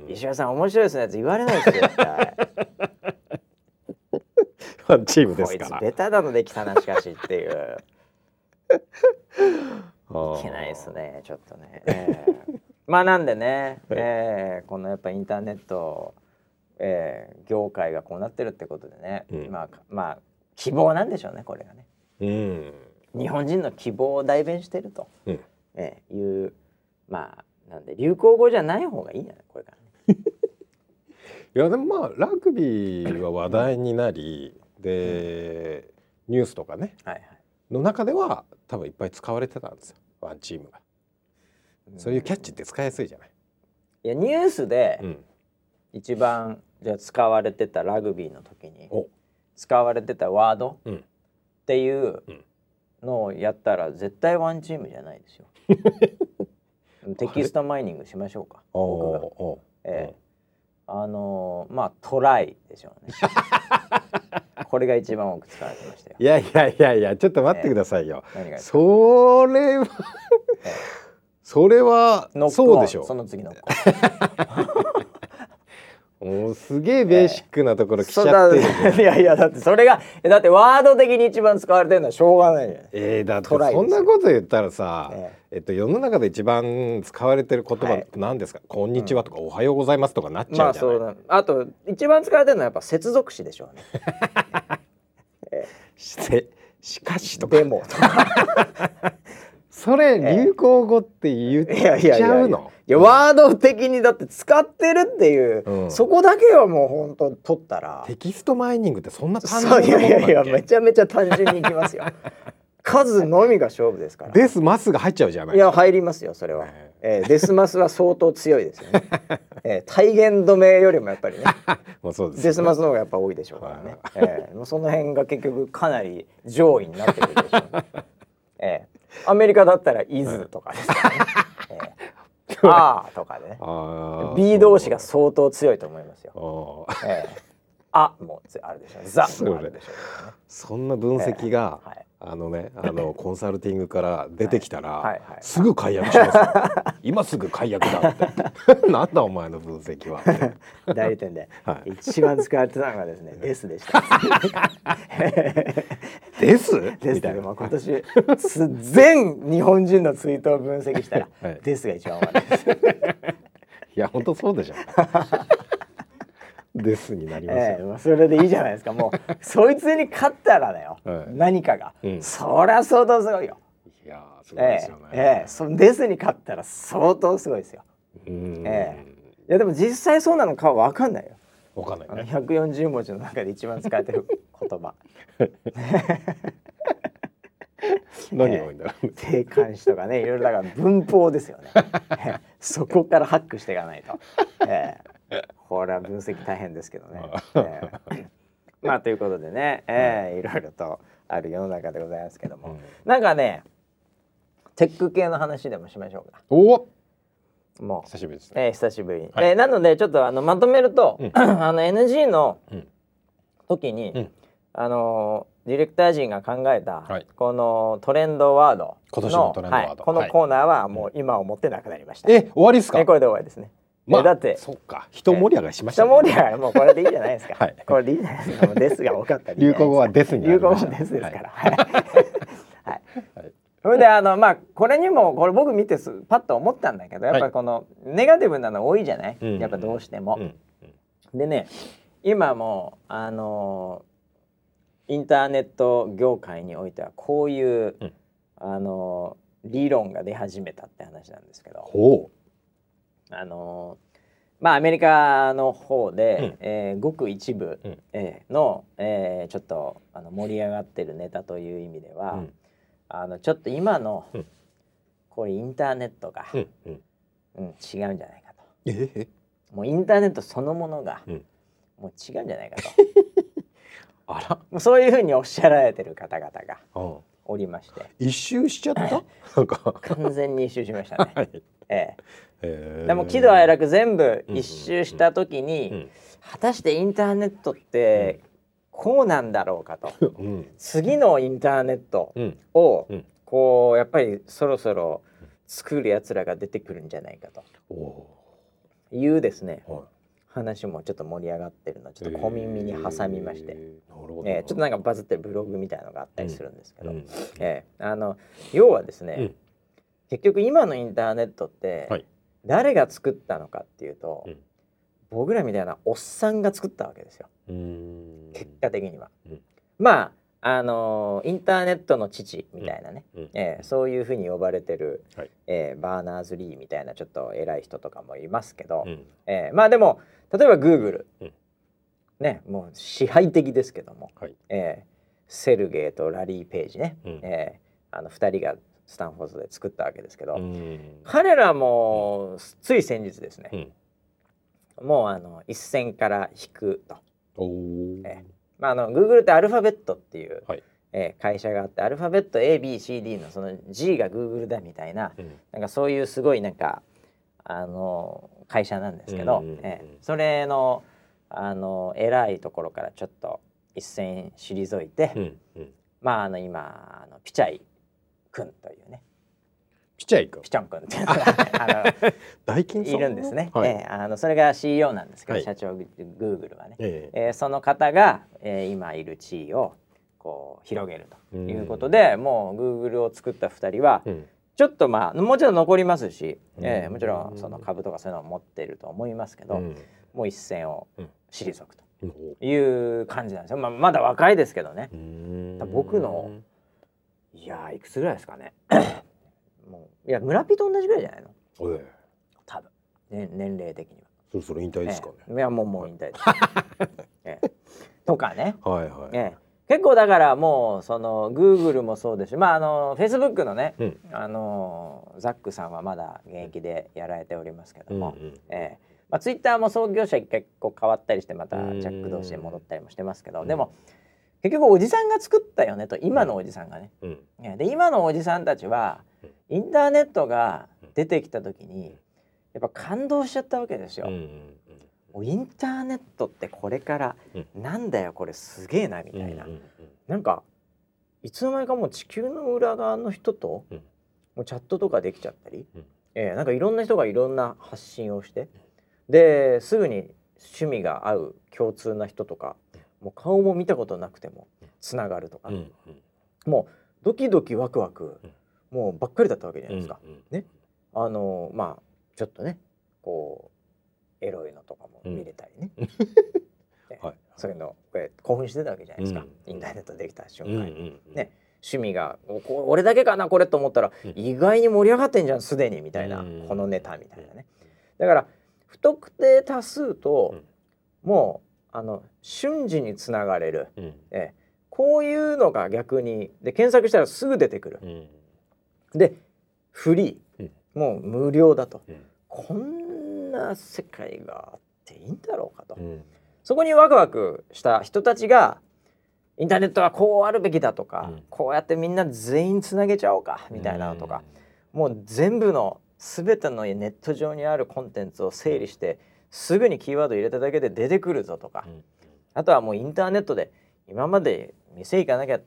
石原さん面白いですねって言われないですよ絶対。[LAUGHS] ワンチームですから。ベタなのできたなしかしっていう [LAUGHS] いけないですねちょっとね、えー、[LAUGHS] まあなんでね、えー、このやっぱインターネット、えー、業界がこうなってるってことでね、うん、まあまあ希望なんでしょうねこれがね、うん、日本人の希望を代弁してると、うん、えー、いうまあなんで流行語じゃない方がいいんじゃない？これからね。[LAUGHS] いやでもまあラグビーは話題になり、でニュースとかね、はいはい、の中では多分いっぱい使われてたんですよ。ワンチームが、うん、そういうキャッチって使いやすいじゃない？いやニュースで一番じゃ使われてたラグビーの時に使われてたワードっていうのをやったら絶対ワンチームじゃないですよ。[LAUGHS] テキストマイニングしましょうか。僕が、ええ、あのー、まあトライでしょうね [LAUGHS] [LAUGHS] これが一番多く使われてましたよ。いやいやいやいやちょっと待ってくださいよ、ええ、それは、ええ、それはそうでしょ。うその次の [LAUGHS] もうすげえベーシックなところ来ちゃってる、えー、いやいやだってそれがだってワード的に一番使われてるのはしょうがないじゃんえー、だってそんなこと言ったらさ、えー、えっと、世の中で一番使われてる言葉何ですか、はい、こんにちは」とか、うん「おはようございます」とかなっちゃうじゃない、まあ、そうあと一番使われてるのはやっぱ接続詞でしょうね。[LAUGHS] えー、しかしとか。でも。と [LAUGHS] かそれ流行語って言っちゃうの？いやワード的にだって使ってるっていう、うん、そこだけはもう本当取ったらテキストマイニングってそんな単純なものいやいやいやめちゃめちゃ単純にいきますよ数のみが勝負ですからデスマスが入っちゃうじゃないいや入りますよそれは、えー、デスマスは相当強いですよね、えー、体言止めよりもやっぱりねもうそうです、ね、デスマスの方がやっぱ多いでしょうからね、えー、もうその辺が結局かなり上位になってくるでしょうね、えー、アメリカだったら「イズ」とかですね、えー、[LAUGHS] あーとかね。B 同士が相当強いと思いますよ。えー、あもあるでしょ。う。ザもあるでしょ。う、ね、そんな分析が、えーはいあのねあの [LAUGHS] コンサルティングから出てきたら、すぐ解約しますよ。[LAUGHS] 今すぐ解約だって。[LAUGHS] なんだお前の分析は代理店で、はい、一番使われてたのがですねデスでした。デスデスでも今年全日本人のツイートを分析したら、はい、デスが一番多いです。いや本当そうでしょですになりますえー、それでいいじゃないですか。もう [LAUGHS] そいつに勝ったらだよ、はい、何かが、うん、そりゃ相当すごいよ。いやすごいですよね、えー、えー、そですに勝ったら相当すごいですよ。えー、いやでも実際そうなのかは分かんないよ。分かんない、ね、140文字の中で一番使えてる言葉。[LAUGHS] 何が多いんだろう、定冠詞とかねいろいろだから文法ですよね。そこからハックしていかないと、えーこれは分析大変ですけどね。えー、まあということでね、えー、い。ろいろとある世の中でございますけども、うん、なんかねテック系の話でもしましょうか。おもう。久しぶりですね。えー、久しぶりに。はい、えー、なのでちょっとあのまとめると、うん、[CLEARS THROAT] あの NG の時に、うん、あのディレクター陣が考えた、はい、このトレンドワード今年のトレンドワード、はい、このコーナーはもう今をもってなくなりました。え終わりですか？えこれで終わりですね。まあ、だってそっか。人盛り上がりしました、ね、人盛り上がりもうこれでいいじゃないですか、はい、これでいいじゃないですか。もうですが多かった流行語はですに流行語ですですから。はい、はい、それであのまあこれにもこれ僕見てすパッと思ったんだけどやっぱりこのネガティブなの多いじゃない、はい、やっぱどうしても、うん。うん、でね今もあのインターネット業界においてはこういう、うん、あの理論が出始めたって話なんですけど。ほうあのまあアメリカの方で、うん、えー、ごく一部、うん、えー、の、えー、ちょっとあの盛り上がってるネタという意味では、うん、あのちょっと今の、うん、こういうインターネットが、うん。うん、違うんじゃないかと。えもうインターネットそのものが、もう違うんじゃないかと。[LAUGHS] あら。もうそういうふうにおっしゃられてる方々がおりまして。一周しちゃった？[LAUGHS] 完全に一周しましたね。[LAUGHS] はい、ええ。でも喜怒哀楽全部一周した時に、果たしてインターネットってこうなんだろうかと、うん、次のインターネットをこうやっぱりそろそろ作るやつらが出てくるんじゃないかと。いうですね、話もちょっと盛り上がってるのちょっと小耳に挟みまして、えー、えー、ちょっとなんかバズってるブログみたいのがあったりするんですけど、うん、えー、あの要はですね、うん、結局今のインターネットって、はい。誰が作ったのかっていうと、うん、僕らみたいなおっさんが作ったわけですよ。結果的には。うん、まああのインターネットの父みたいなね、うん、えー、そういうふうに呼ばれてる、はい、えー、バーナーズ・リーみたいなちょっと偉い人とかもいますけど、うん、えー、まあでも例えばグーグル、うん、ねもう支配的ですけども、はい、えー、セルゲイとラリー・ページね、うん、えー、あの2人がスタンフォードで作ったわけですけど、彼らもつい先日ですね、もうあの一線から引くと。えーまあ、あの Google ってアルファベットっていう、はい、えー、会社があってアルファベット ABCD のその G が Google だみたいなうん、なんかそういうすごいなんかあの会社なんですけど、うんうんうん、えー、それのあの偉いところからちょっと一線退いて、うんうん、まああの今あのピチャイ君というねピチャイ君ピチャン君っていうのが大金いるんですね、はい、えー、あのそれが CEO なんですけど、はい、社長グーグルはね、えー、えー、その方が、えー、今いる地位をこう広げるということで、うもうグーグルを作った2人は、うん、ちょっとまあもちろん残りますし、うん、えー、もちろんその株とかそういうのを持ってると思いますけど、うん、もう一線を退くという感じなんですよ、まあ、まだ若いですけどね。僕のいやいくつぐらいですかねもういや村ピと同じぐらいじゃないの、ええ、多分、ね、年齢的には。そろそろ引退ですかね、ええ、いやもうもう引退です、[LAUGHS] ええ、とかね。はいはい、ええ、結構だからもうそのグーグルもそうですしまああのフェイスブックのね、うん、あのザックさんはまだ現役でやられておりますけども、うんうん、ええ。まあ、ツイッターも創業者結構変わったりしてまたジャック同士で戻ったりもしてますけど、でも結局おじさんが作ったよねと今のおじさんがね、うん、で今のおじさんたちはインターネットが出てきた時にやっぱ感動しちゃったわけですよ。インターネットってこれからなんだよこれすげえなみたいな、なんかいつの間にかもう地球の裏側の人ともうチャットとかできちゃったり、えー、なんかいろんな人がいろんな発信をしてですぐに趣味が合う共通な人とかもう顔も見たことなくてもつながるとか、もうドキドキワクワク、もうばっかりだったわけじゃないですか。ね、あのまあちょっとねこうエロいのとかも見れたりね。[LAUGHS] はい、そういうのこれ興奮してたわけじゃないですか、インターネットできた瞬間に、ね。趣味が俺だけかなこれと思ったら、意外に盛り上がってんじゃんすでにみたいな、このネタみたいなね。だから不特定多数と、もうあの瞬時につながれる、うん、え。こういうのが逆にで検索したらすぐ出てくる、うん、でフリー、うん、もう無料だと、こんな世界があっていいんだろうかと、そこにワクワクした人たちがインターネットはこうあるべきだとか、こうやってみんな全員つなげちゃおうかみたいなのとか、もう全部の全てのネット上にあるコンテンツを整理して、すぐにキーワード入れただけで出てくるぞとか、うん、あとはもうインターネットで今まで店行かなきゃ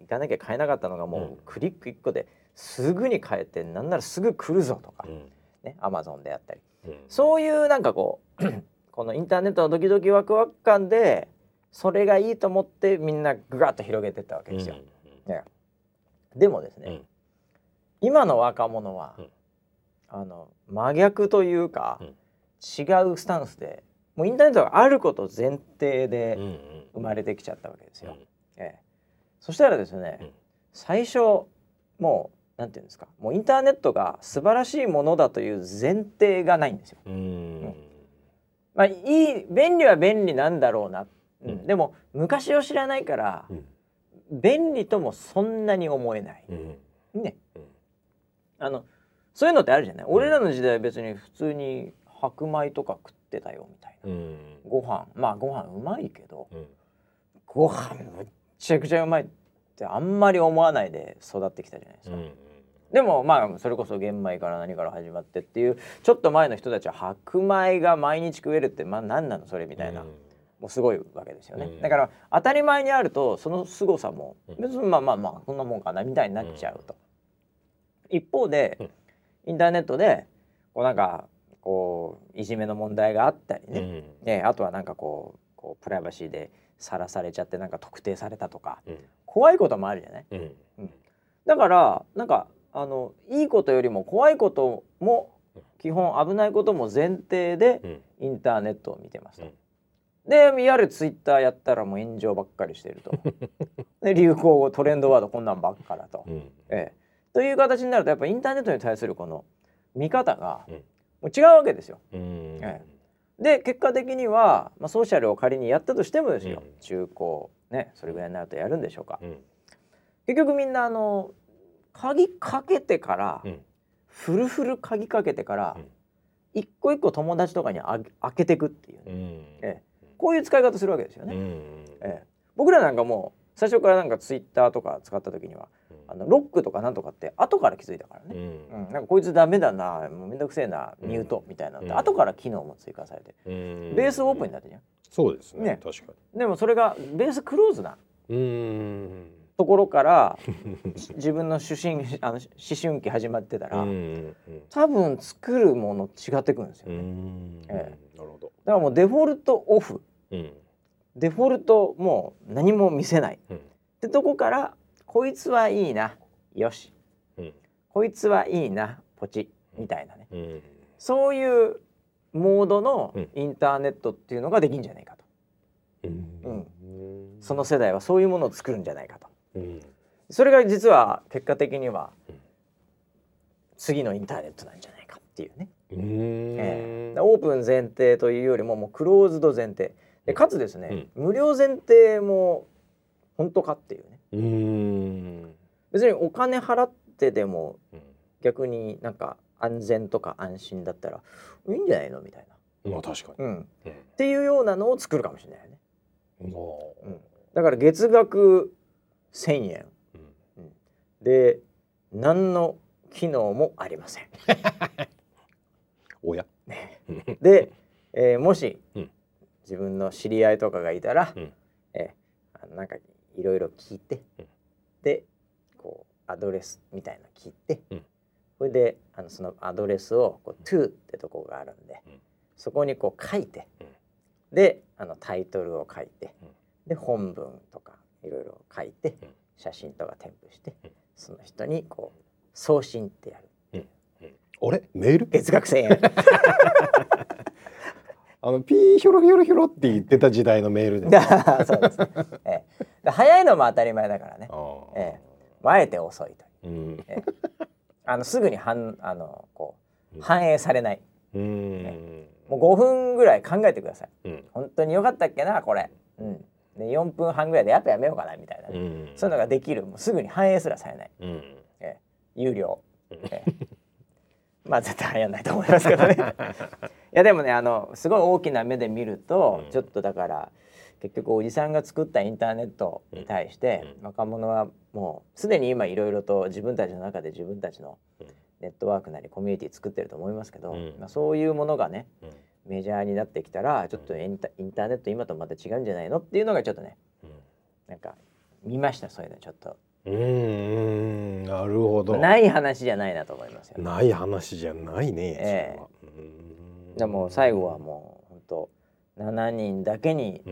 行かなきゃ買えなかったのがもうクリック1個ですぐに買えてなんならすぐ来るぞとか、うん、ねアマゾンであったり、うん、そういうなんかこう [CLEARS THROAT] このインターネットのドキドキワクワク感でそれがいいと思ってみんなぐわっと広げてったわけですよ。ね、でもですね、今の若者は、あの真逆というか、違うスタンスでもうインターネットがあること前提で生まれてきちゃったわけですよ。うん。ええ、そしたらですね、うん、最初もうなんていうんですか。もうインターネットが素晴らしいものだという前提がないんですよ。うん、まあいい便利は便利なんだろうな、うん、でも昔を知らないから、便利ともそんなに思えない。ね、あのそういうのってあるじゃない、俺らの時代は別に普通に白米とか食ってたよみたいな、うん、ご飯。まあご飯うまいけど、うん、ご飯むっちゃくちゃうまいってあんまり思わないで育ってきたじゃないですか。うんでもまあそれこそ玄米から何から始まってっていうちょっと前の人たちは白米が毎日食えるってまあ何なのそれみたいな、もうすごいわけですよね、だから当たり前にあるとその凄さも別にまあまあまあこんなもんかなみたいになっちゃうと、一方でインターネットでこうなんかこういじめの問題があったりね。うん、ねあとはなんかこうこうプライバシーでさらされちゃってなんか特定されたとか、うん、怖いこともあるじゃない、うん、だからなんかあのいいことよりも怖いことも基本危ないことも前提でインターネットを見てますと。でいわゆるツイッターやったらもう炎上ばっかりしてると。[LAUGHS] で流行語トレンドワードこんなんばっかだと、うん、ええ、という形になるとやっぱインターネットに対するこの見方がもう違うわけですよ。ええ、で結果的には、まあ、ソーシャルを仮にやったとしてもですよ、うん、中高ねそれぐらいになるとやるんでしょうか。うん、結局みんなあの鍵かけてから、フルフル鍵かけてから、一個一個友達とかにあ開けていくっていう、ね、ええ、こういう使い方するわけですよね。ええ、僕らなんかもう最初からなんかツイッターとか使った時には、あのロックとかなんとかって後から気づいたからね、うん、なんかこいつダメだなもうめんどくせえなミュートみたいなのって、後から機能も追加されて、ベースオープンになってじゃん。そうですね、ね、確かに。でもそれがベースクローズなところから [LAUGHS] 自分の主審あの思春期始まってたら多分作るもの違ってくるんですよね、ええ、なるほど。だからもうデフォルトオフ、うん、デフォルトもう何も見せない、うん、ってとこからこいつはいいなよし、うん、こいつはいいなポチみたいなね、うん、そういうモードのインターネットっていうのができんじゃないかと、うん、その世代はそういうものを作るんじゃないかと、それが実は結果的には次のインターネットなんじゃないかっていうね、えー、オープン前提というよりももうクローズド前提。でかつですね、無料前提も本当かっていうね。別にお金払ってでも逆になんか安全とか安心だったらいいんじゃないのみたいな。まあ確かに、うん、っていうようなのを作るかもしれないね。うん、だから月額1,000円、うん、で何の機能もありません。[LAUGHS] おや、で、えー、もし、自分の知り合いとかがいたら、うん、えー、なんかいろいろ聞いて、うん、でこうアドレスみたいなの聞いて、うん、それであのそのアドレスをこう「to」ってとこがあるんで、うん、そこにこう書いて、であのタイトルを書いて、で本文とかいろいろ書いて、写真とか添付して、その人にこう送信ってやる。あれメール？月額1000円。[LAUGHS] あのピーヒョロヒョロヒョロって言ってた時代のメールで [LAUGHS] そうです、ね、え。え、早いのも当たり前だからね、ええ、あえて遅いという、うん、ええ、あのすぐに反あのこう反映されない、うん、もう5分ぐらい考えてください、うん、本当によかったっけなこれ、うん、で4分半ぐらいでやっぱやめようかなみたいな、ね、うん、そういうのができる。もうすぐに反映すらされない、うん、ええ、有料、ええ。[LAUGHS] まあ絶対流行んないと思いますけどね。[LAUGHS] いやでもねあのすごい大きな目で見ると、うん、ちょっとだから結局おじさんが作ったインターネットに対して、うん、若者はもうすでに今いろいろと自分たちの中で自分たちのネットワークなりコミュニティ作ってると思いますけど、うん、まあ、そういうものがね、メジャーになってきたらちょっとインタインターネット今とまた違うんじゃないの？っていうのがちょっとね、なんか見ましたそういうのちょっと。うんなるほど。ない話じゃないなと思いますよ、ね、ない話じゃないね、ええ、でも最後はもう本当7人だけに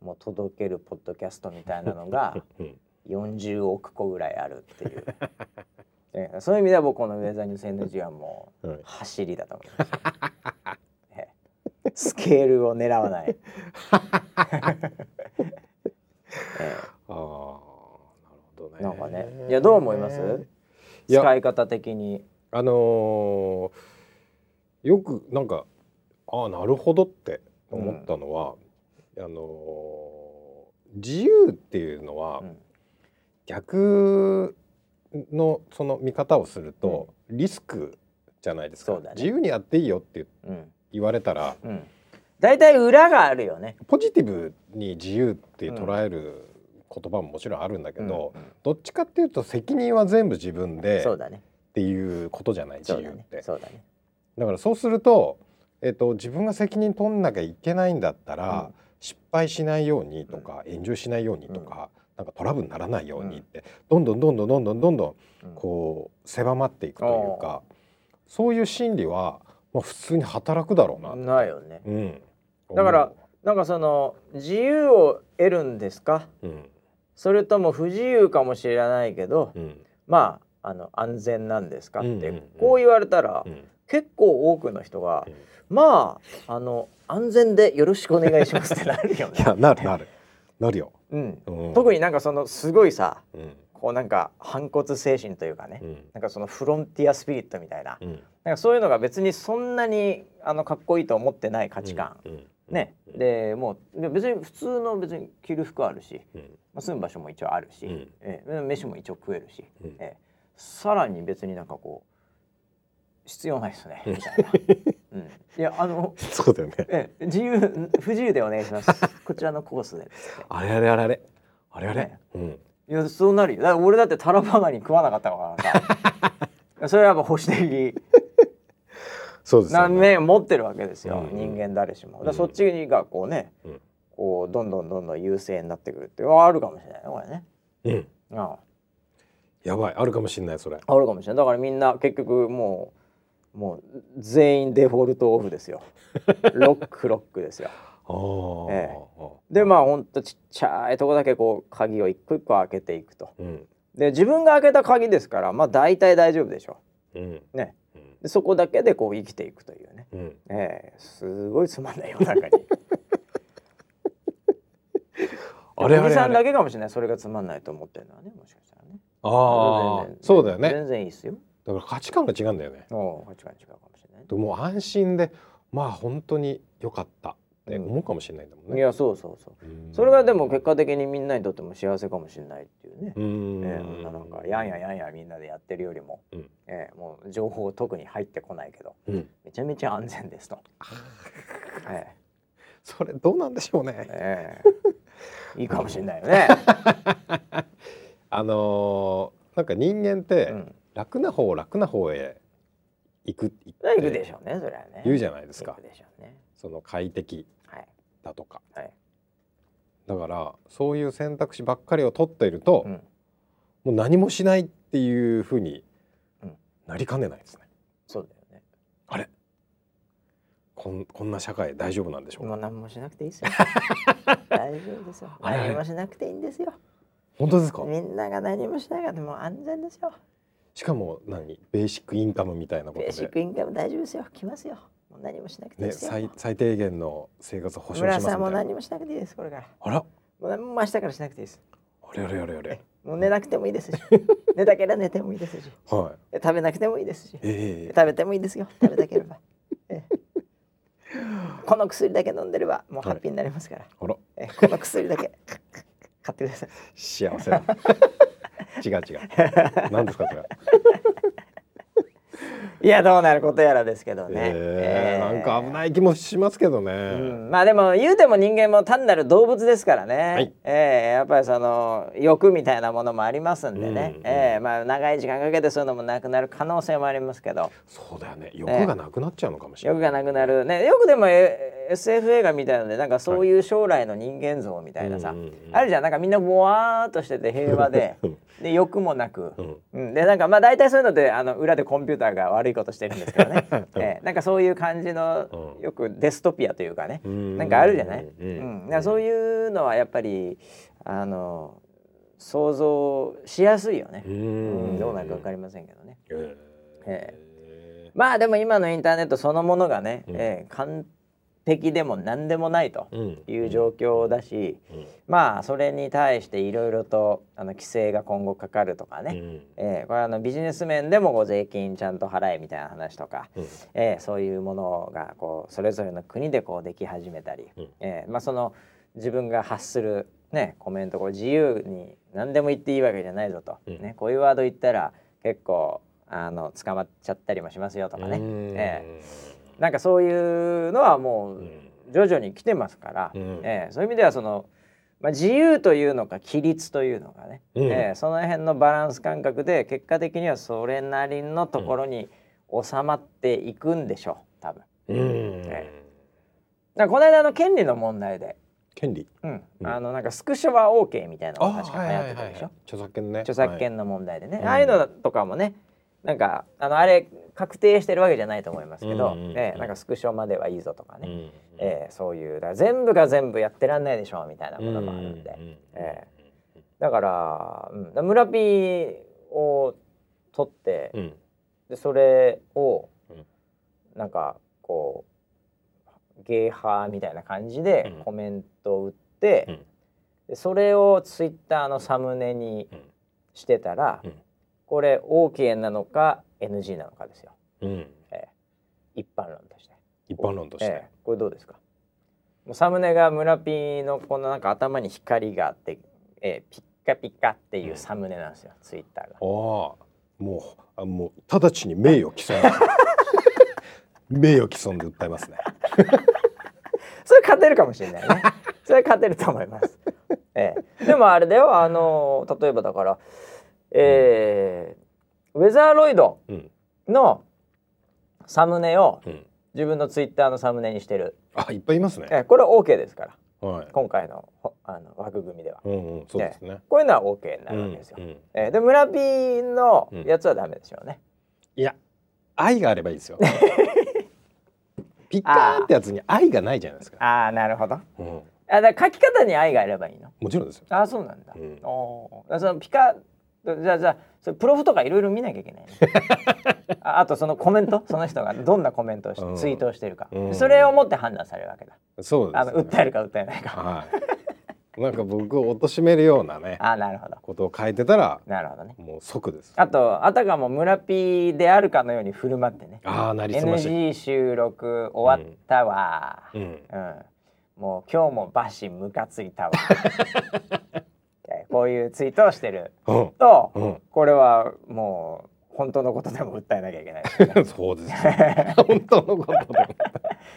もう届けるポッドキャストみたいなのが40億個ぐらいあるっていう。[LAUGHS] えそういう意味では僕このウェザーニュース NG はもう走りだと思います、ええ、スケールを狙わない、[LAUGHS] ええ、ああどね。なんかね。いやどう思います？使い方的に。あのー、よくなんかああなるほどって思ったのは、うん、あのー、自由っていうのは、うん、逆のその見方をすると、リスクじゃないですか、ね、自由にやっていいよって言われたら、大体裏があるよね。ポジティブに自由って捉える言葉ももちろんあるんだけど、うんうん、どっちかっていうと責任は全部自分でっていうことじゃない、自由って。そうだね。だからそうすると、えーと、自分が責任取んなきゃいけないんだったら、うん、失敗しないようにとか、炎上しないようにとか、うん、なんかトラブルにならないようにって、どんどんどんどんどんどんどんどんこう狭まっていくというか、そういう心理は、まあ、普通に働くだろうな。ないよね、うん、だからなんかその自由を得るんですか、うん、それとも不自由かもしれないけど、うん、まああの安全なんですか？って、こう言われたら、結構多くの人が、まああの安全でよろしくお願いしますってなるよね。いやなるなる。なるよ、うん、うん、特になんかそのすごいさ、うん、こうなんか反骨精神というかね、うん、なんかそのフロンティアスピリットみたいな、うん、なんかそういうのが別にそんなにあのかっこいいと思ってない価値観、ね、でもう別に普通の別に着る服あるし、まあ、住む場所も一応あるし、うん、えー、飯も一応食えるし、うん、えー、さらに別になんかこう必要ないですねみたいな。うん、いやあの [LAUGHS] そうだよね。え自由不自由でお願いします。[LAUGHS] こちらのコースで。あれあれあれあれあれあれ。ね、うん。いやそうなるよ。だ俺だってタラバガニ食わなかったからさ。[LAUGHS] それはやっぱ保守的。そうです、ね。な面持ってるわけですよ。うん、人間誰しも。だそっちがこうね、うん、こうどんどんどんどん優勢になってくるってあるかもしれないねこれね。うん。ああ。やばいあるかもしれないそれ。あるかもしれない。だからみんな結局もう。もう全員デフォルトオフですよ [LAUGHS] ロックロックですよ。ええ、でまあほんとちっちゃいとこだけこう鍵を一個一個開けていくと。うん、で自分が開けた鍵ですからまあ大体大丈夫でしょう。うん、ね、でそこだけでこう生きていくというね、うん、ええ、すごいつまんない世の中に。[LAUGHS] あれあれさんだけかもしれないそれがつまんないと思ってるのはねもしかしたらね。ああそうだよね。全然いいですよ。だから価値観が違うんだよね。価値観違うかもしれない。でも安心でまあ本当に良かったって思うかもしれないんだもんね。いやそうそうそう。それがでも結果的にみんなにとっても幸せかもしれないっていうね。うん、えー、なんかやんややんやみんなでやってるよりも、うん、えー、もう情報特に入ってこないけど、うん、めちゃめちゃ安全ですと。[LAUGHS] えー、それどうなんでしょうね。えー、いいかもしれないよね。[LAUGHS] あのー、なんか人間って、うん楽な方楽な方へ行く行くでしょうねそれはね言うじゃないですか、ね、その快適だとか、はい。はい、だからそういう選択肢ばっかりを取っていると、うん、もう何もしないっていうふうになりかねないですね、うん、そうだよね。あれ？こんこんな社会大丈夫なんでしょうか？もう何もしなくていいですよ。[LAUGHS] 大丈夫ですよ。何もしなくていいんですよ。本当ですか？みんなが何もしなかったも安全ですよ。しかも何？ベーシックインカムみたいなことで。ベーシックインカム大丈夫ですよ。来ますよもう何もしなくていいですよ、ね、最最低限の生活保障します村さんも何もしなくていいですこれから。あら。もう何も明日からしなくていいです。あれあれあれあれ。もう寝なくてもいいですし。[LAUGHS] 寝たければ寝てもいいですし、はい、食べなくてもいいですし、えー、食べてもいいですよ。食べたければ、[LAUGHS] えー、この薬だけ飲んでればもうハッピーになりますから、はい、えー、この薬だけ。買ってください。幸せ。[LAUGHS] 違う違う。何ですかそれいやどうなることやらですけどね、えー、えー、なんか危ない気もしますけどね、うん、まあでも言うても人間も単なる動物ですからね、はい、えー、やっぱりその欲みたいなものもありますんでね、うんうん、えー、まあ長い時間かけてそういうのもなくなる可能性もありますけど。そうだよね。欲がなくなっちゃうのかもしれない、欲がなくなる。ねよくでも、SF 映画みたいのでなんかそういう将来の人間像みたいなさ、はい、あるじゃん。なんかみんなぼわーっとしてて平和で [LAUGHS] で欲もなく、うん、でなんかまあ大体そういうのであの裏でコンピューターが悪いことしてるんですけどね、[LAUGHS] えー、なんかそういう感じのよくデストピアというかね、うん、なんかあるじゃない、うん、うん、そういうのはやっぱりあの想像しやすいよね、うん、どうなるか分かりませんけどね。えー、まあでも今のインターネットそのものがね、えー、簡的でも何でもないという状況だし、うん。うん、まあそれに対していろいろとあの規制が今後かかるとかね、うん、えー、これあのビジネス面でもこう税金ちゃんと払えみたいな話とか、うん、えー、そういうものがこうそれぞれの国でこうでき始めたり、うん、えー、まあ、その自分が発する、ね、コメントこう自由に何でも言っていいわけじゃないぞと、ね、こういうワード言ったら結構あの捕まっちゃったりもしますよとかね。えーなんかそういうのはもう徐々に来てますから、うん、えー、そういう意味ではその、まあ、自由というのか規律というのかね、うん、えー、その辺のバランス感覚で結果的にはそれなりのところに収まっていくんでしょう多分。うん。えー、だこの間の権利の問題で権利、うん、うん、あのなんかスクショは OK みたいなのが確か流行ってたでしょ、著作権ね。著作権の問題でね、はい、ああいうのとかもねなんかあのあれ確定してるわけじゃないと思いますけど、うんうん、えー、なんかスクショまではいいぞとかね、うんうん、えー、そういうだから全部が全部やってらんないでしょうみたいなものもあるんで、うんうん、えー、だから、うん、村ピーを取って、うん、でそれをなんかこうゲーハーみたいな感じでコメントを打って、うん、でそれをツイッターのサムネにしてたら、うん、これ OK なのか NG なのかですよ、うん。えー、一般論として。一般論として、えー、これどうですか？サムネが村ピーのこのなんか頭に光があって、えー、ピッカピカっていうサムネなんですよ、ツイッターが。ああもうあもう直ちに名誉毀損。[LAUGHS] 名誉毀損で訴えますね。[LAUGHS] それ勝てるかもしれないね。それ勝てると思います。ええ、でもあれだよあの例えばだから、えー、うん、ウェザーロイドのサムネを、自分のツイッターのサムネにしてる。あいっぱいいますね。えこれは OK ですから。はい、今回のあの枠組みでは、うんうん、そうですね、こういうのは OK になるわけですよ。うんうん、えー、で村 P のやつはダメでしょうね。いや愛があればいいですよ。[LAUGHS] ピッカーってやつに愛がないじゃないですか。ああなるほど。うん、あだ書き方に愛があればいいの？もちろんですよ。あそうなんだ。うん、おそのピカじゃあじゃあそれプロフとかいろいろ見なきゃいけない、ね [LAUGHS] あ、あとそのコメント？その人がどんなコメントをし、うん、ツイートをしてるか、うん、それをもって判断されるわけだ。そうです、ね、あの訴えるか訴えないか。はい。なんか僕を貶めるようなね [LAUGHS] あなるほど。ことを書いてたらなるほどね。もう即です。あとあたかも村ピーであるかのように振る舞ってね。あなりすまし。NG 収録終わったわ、うん、うん、もう今日もバシムカついたわ [LAUGHS] こういうツイートをしてる。と、うん、これはもう本当のことでも訴えなきゃいけない、ね、そうです、ね、[LAUGHS] 本当のことで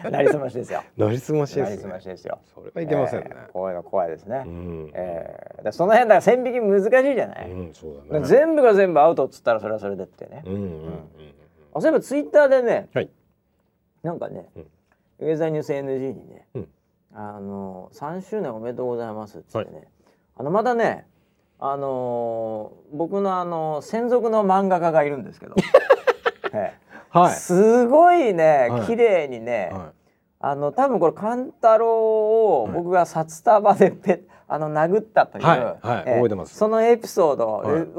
もなりすましですよ。なりすましです、ね、なりすましですよ。それはいけませんね、えー、こういうの怖いですね、うん、えー、その辺だから線引き難しいじゃない、うん、そうだね、全部が全部アウトっつったらそれはそれでってね、うんうんうん、あそういえばツイッターでね、はい、なんかね、うん、ウェザーニュース NG にね、うん、あの3周年おめでとうございますっつってね、はい、あのまだねあのー、僕のあの専属の漫画家がいるんですけど、[LAUGHS] はい、すごいね綺麗にね、はい、あの多分これ勘太郎を僕が札束でペあの殴ったという、はい覚えてます。そのエピソード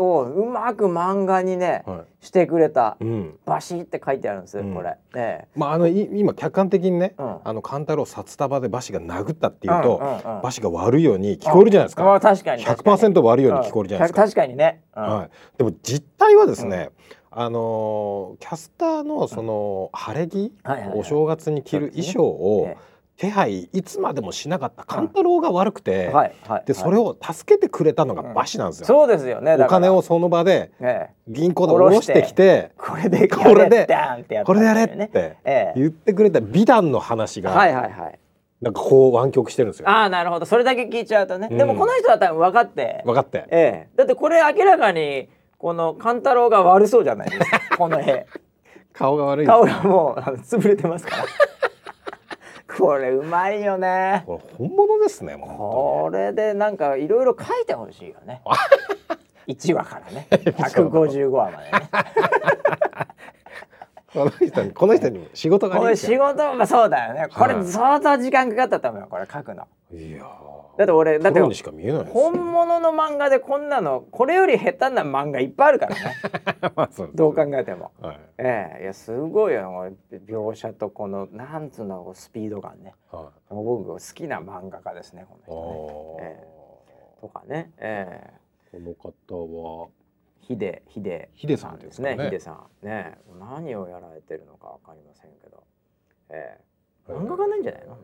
をうまく漫画にね、はい、してくれた、うん、バシって書いてあるんですよ、うん、これ。えまああの今客観的にね、うん、あの勘太郎札束でバシが殴ったっていうと、バシが悪いように聞こえるじゃないですか。まあ確かに百パーセント悪いように聞こえるじゃないですか。確かにね。はい。でも実態はですね。あのキャスターのその晴れ着、お正月に着る衣装を、手配いつまでもしなかった。勘太郎が悪くて、うんはいはい、でそれを助けてくれたのがバシなんですよ。そうですよねお金をその場で銀行で下ろしてきて、これでこれでこれでやれって言ってくれた美談の話が。はいはいはい。なんかこう湾曲してるんですよ。ああなるほど。それだけ聞いちゃうとね、うん、でもこの人は多分分かって。分かって、ええ、だってこれ明らかにこの勘太郎が悪そうじゃないですか。この絵。[LAUGHS] 顔が悪い、ね、顔がもう潰れてますからこれうまいよね。これ本物ですねこれでなんかいろいろ書いてほしいよね。1話からね。[LAUGHS] 155話までね。[LAUGHS] この人にこの人に仕事がこれ仕事まあそうだよね。これ相当時間かかったと思うよこれ書くの。いやだって俺だって本物の漫画でこんなのこれより下手な漫画いっぱいあるからね。[LAUGHS] どう考えても、はい、ええ。いやすごいよ。描写とこのなんつうのスピード感ね、はい、僕好きな漫画家ですねこの人ね、ええ、とかね、ええ、この方は。ヒデヒデヒデさんですね。ヒデさん。ね何をやられてるのかわかりませんけど、ええ、漫画家なんじゃないの、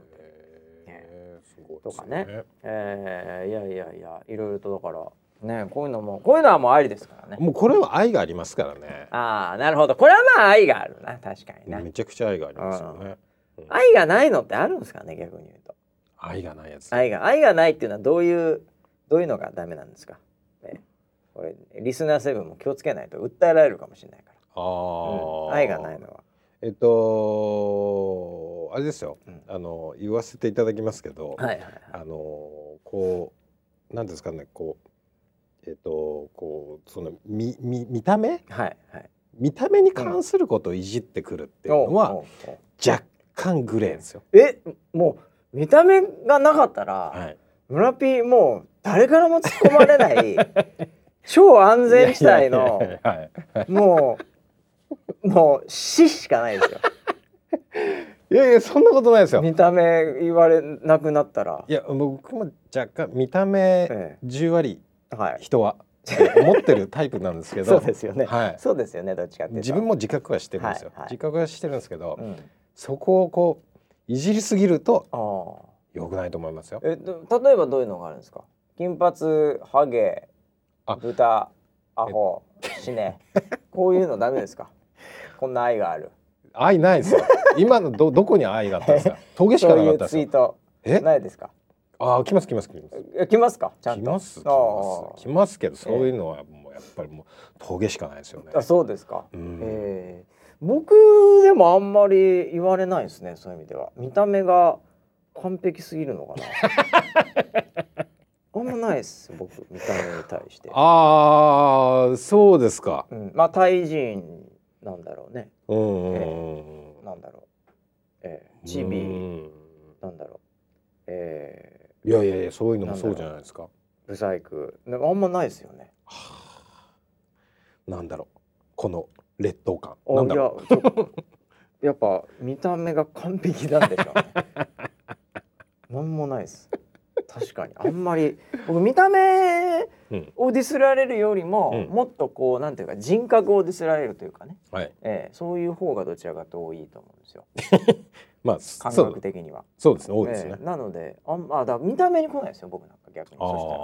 い、ね、とかね、えー、いやいやいやいろいろとだから。ねこういうのもこういうのはもうありですからね。もうこれは愛がありますからね。ああなるほど。これはまあ愛があるな。確かにねめちゃくちゃ愛がありますよね、うん、愛がないのってあるんですかね逆に言うと。愛がないやつ。愛が愛がないっていうのはどういうどういうのがダメなんですか、ね、これリスナーセブンも気をつけないと訴えられるかもしれないから。あ、うん、愛がないのは。えっとあれですよ、うん、あの言わせていただきますけど、はいはいはい、あのこうなんですかねこうえっとこうその見見見た目、はいはい、見た目に関することをいじってくるっていうのは、うん、若干グレーですよ。えもう見た目がなかったら、はい、村ピーもう誰からも突っ込まれない [LAUGHS] 超安全地帯のもうもう死しかないですよ。いやいやそんなことないですよ。見た目言われなくなったら。いや僕も若干見た目10割、はい、人は思ってるタイプなんですけど。[LAUGHS] そうですよね、はい、そうですよねどっちかって自分も自覚はしてるんですよ、はいはい、自覚はしてるんですけど、うん、そこをこういじりすぎるとよくないと思いますよ。え例えばどういうのがあるんですか？金髪ハゲ豚アホ死ねこういうのダメですか？こんな愛がある愛ないですよ。[LAUGHS] 今のどどこに愛があったんですか？トゲしかなかったツイート。え？ないですか？あ来ます来ます来ます。来ますか？ちゃんと。来ます来ます。来ますけどそういうのはもうやっぱりもう峠しかないですよね。あそうですか、うん、えー、僕でもあんまり言われないですねそういう意味では。見た目が完璧すぎるのかな。[LAUGHS] あんまないです僕。見た目に対して。ああそうですか、うん、まあタイ人なんだろうね。うん、えー、なんだろう。えー、チビなんだろう。えー、いやいやいやそういうのもそうじゃないですか。ブサイク。なんかあんまないですよね、はあ、なんだろう。この劣等感。なんだろう。やっぱ見た目が完璧なんでしょうね。[LAUGHS] なんもないです。確かに。あんまり僕見た目をディスられるよりも、うん、もっとこうなんていうか人格をディスられるというかね、はい。えー、そういう方がどちらかと多いと思うんですよ。[LAUGHS] まあ感覚的には。そうですね。多いですね、えー、なのでああだ見た目に来ないですよ僕なんか逆に。そしたら。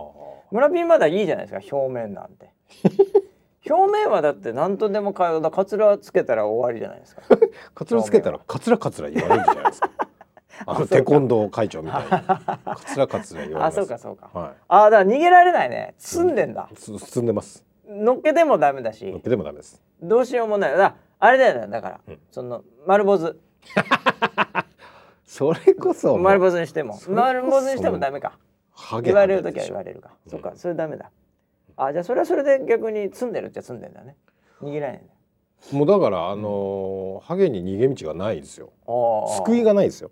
村ピンまだいいじゃないですか表面なんて。[LAUGHS] 表面はだって何とでもかだカツラつけたら終わりじゃないですか。[LAUGHS] カツラつけたらカツラカツラ言われるじゃないですかあの [LAUGHS] テコンドー会長みたいな。[LAUGHS] カツラカツラ言われあそうかそうか、はい、あだから逃げられないね。積んでんだ、うん、積んでます。乗っけてもダメだし。乗っけてもダメです。どうしようもないだあれだよねだから、うん、その丸坊主。[LAUGHS] それこそ丸坊主にしても。丸坊主にしてもダメか。言われる時は言われるか、うん、そうかそれダメだ。あじゃあそれはそれで逆に積んでるっちゃ積んでんだね。逃げられないもうだからあのー、ハゲに逃げ道がないですよ。救いがないですよ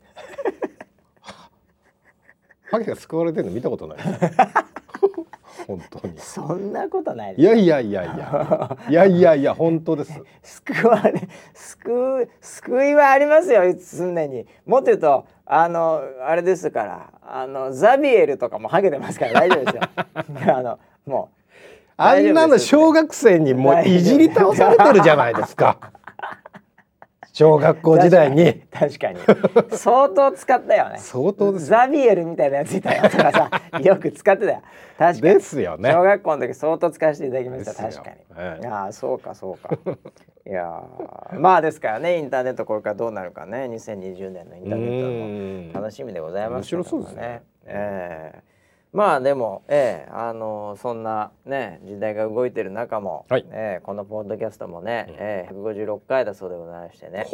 ハゲが救われてるの見たことない [LAUGHS] 本当に。そんなことないいやいやいやいや。いやいやいや本当です。救われ救う救いはありますよ常に。もっと言うとあのあれですからあのザビエルとかもハゲてますから大丈夫ですよ。[LAUGHS] あのもうあんなの小学生にもういじり倒されてるじゃないですか。小学校時代に。確かに。相当使ったよね。相当ですザビエルみたいなやついたよとかさ [LAUGHS] よく使ってたよ。確かに。ですよね。小学校の時相当使わせていただきました確かに、はい、いやそうかそうか。いやまあですからねインターネットこれからどうなるかね。2020年のインターネットの楽しみでございます、ね、面白そうですね。ええ。ーまあでも、ええあのそんなね時代が動いてる中も、はい、ええこのポッドキャストもね、うん、ええ156回だそうでございましてね。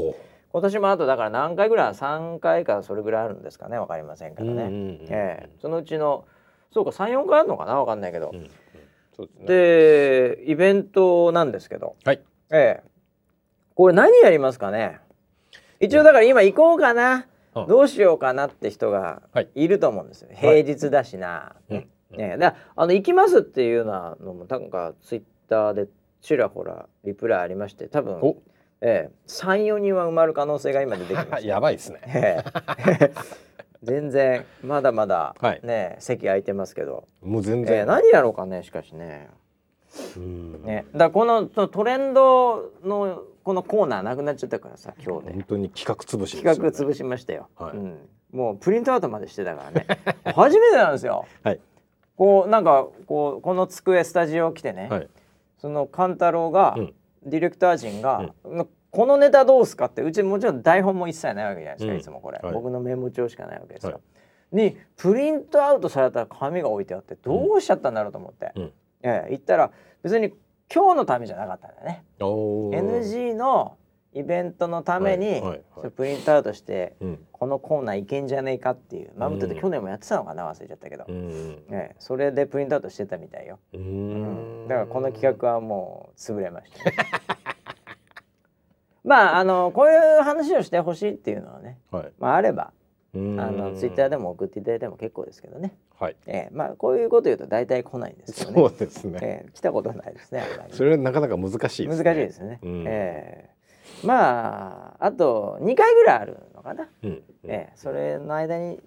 今年もあとだから何回ぐらい？3回かそれぐらいあるんですかね。分かりませんからね、ええ。そのうちのそうか34回あるのかな？分かんないけど、うん。うん、で、ね、イベントなんですけど、はい、ええ。これ何やりますかね？一応だから今行こうかな。どうしようかなって人がい。ると思うんですよ、はい、平日だしな。はい、ね、だあの行きますっていうようなのもなんかツイッターでちらほらリプライありまして多分、ええ、34人は埋まる可能性が今出てきました。[LAUGHS] やばいですね、ええ、[LAUGHS] 全然まだまだね、はい、席空いてますけど。もう全然、えー、何やろうかねしかしね。ね、だこのトレンドのこのコーナーなくなっちゃったからさ今日で。本当に企画潰し、ね、企画潰しましたよ、はい、うん、もうプリントアウトまでしてたからね。[LAUGHS] 初めてなんですよ、はい、こうなんかこうこの机スタジオ来てね、はい、その勘太郎が、うん、ディレクター陣が、うん、このネタどうすかってうちもちろん台本も一切ないわけじゃないですか、いつもこれ、僕のメモ帳しかないわけですよ、にプリントアウトされた紙が置いてあってどうしちゃったんだろうと思って、ええ言ったら別に今日のためじゃなかったんだね。NG のイベントのために、プリントアウトして、うん、このコーナーいけんじゃねえかっていうまあ、うん、去年もやってたのかな忘れちゃったけど、うん、ね、それでプリントアウトしてたみたいよ、うん、だからこの企画はもう潰れました、ね、[LAUGHS] まああのこういう話をしてほしいっていうのはね、はい、まああればあのツイッターでも送っていただいても結構ですけどね。はい。えー、まあこういうこと言うと大体来ないんですけどね。そうですね。えー、来たことないですね。それはなかなか難しいですね。難しいですね。うん、ええー、まああと2回ぐらいあるのかかな、うん、えー、それの間に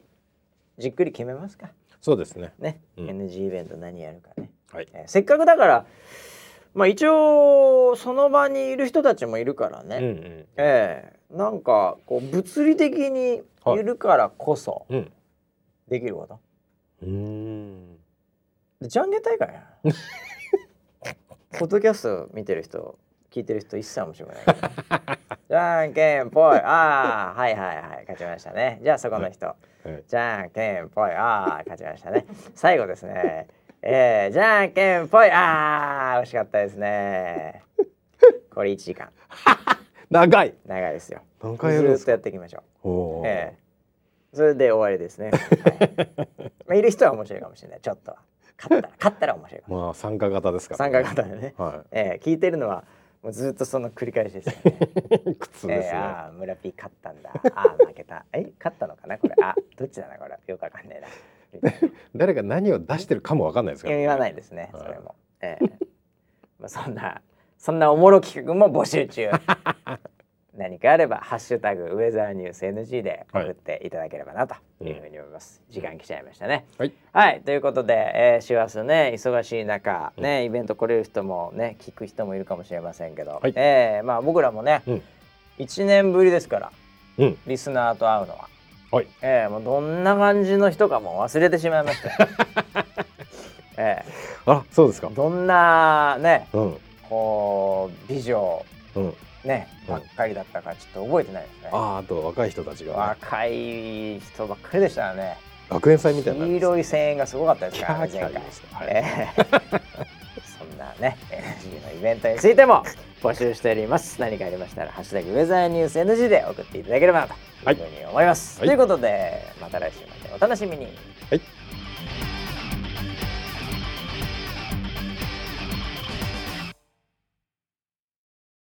じっくり決めますかそうですねね、うん、NG イベント何やるかね、はいえー、せっかくだからまあ一応その場にいる人たちもいるからね、うんうん、えー、なんかこう物理的にい。るからこそできること、うん。じゃんけん大会や [LAUGHS] ポッドキャスト見てる人聞いてる人一切面白くない。じゃんけんぽい。ああはいはいはい。勝ちましたね。じゃあそこの人、はい、じゃんけんぽい。ああ勝ちましたね。最後ですねえー、じゃんけんぽい。ああ惜しかったですね。[LAUGHS] これ1時間。[LAUGHS] 長い。長いですよ。何回やるずっとやっていきましょう。えー、それで終わりですね、[LAUGHS] はい。まあ、いる人は面白いかもしれない。ちょっと勝ったら勝ったら面白いまあ参加型ですから、ね、参加型でね、はい、えー、聞いてるのはもうずっとその繰り返しですよね。苦痛ですね。えー、ああ村ピー勝ったんだ。ああ負けた。え勝ったのかなこれ。あどっちだなこれ。よくわかんないな。[LAUGHS] 誰が何を出してるかもわかんないですから、ね、言わないですね。それも。ええー、[LAUGHS] まあそんなそんなおもろ企画も募集中。[LAUGHS] 何かあればハッシュタグウェザーニュース NG で送っていただければなというふうに思います。うん、時間来ちゃいましたね。はい、はい、ということで、えー、師走ね忙しい中ね、うん、イベント来れる人もね聞く人もいるかもしれませんけど、はい、えー、まあ僕らもね、うん、1年ぶりですから、うん、リスナーと会うのは。はい、えー、もうどんな感じの人かも忘れてしまいました。[LAUGHS] えー、あそうですか。どんなね、うん、こう美女、うんね、ばっかりだったかちょっと覚えてないですね。ああと若い人たちが、ね、若い人ばっかりでしたね。学園祭みたいな、黄色い声援がすごかったですからね前回。はいなね NG のイベントについても募集しております。何かありましたらハッシュタグウェザーニュース NG で送っていただければなというふうに思います。はい、ということでまた来週までお楽しみに。はい。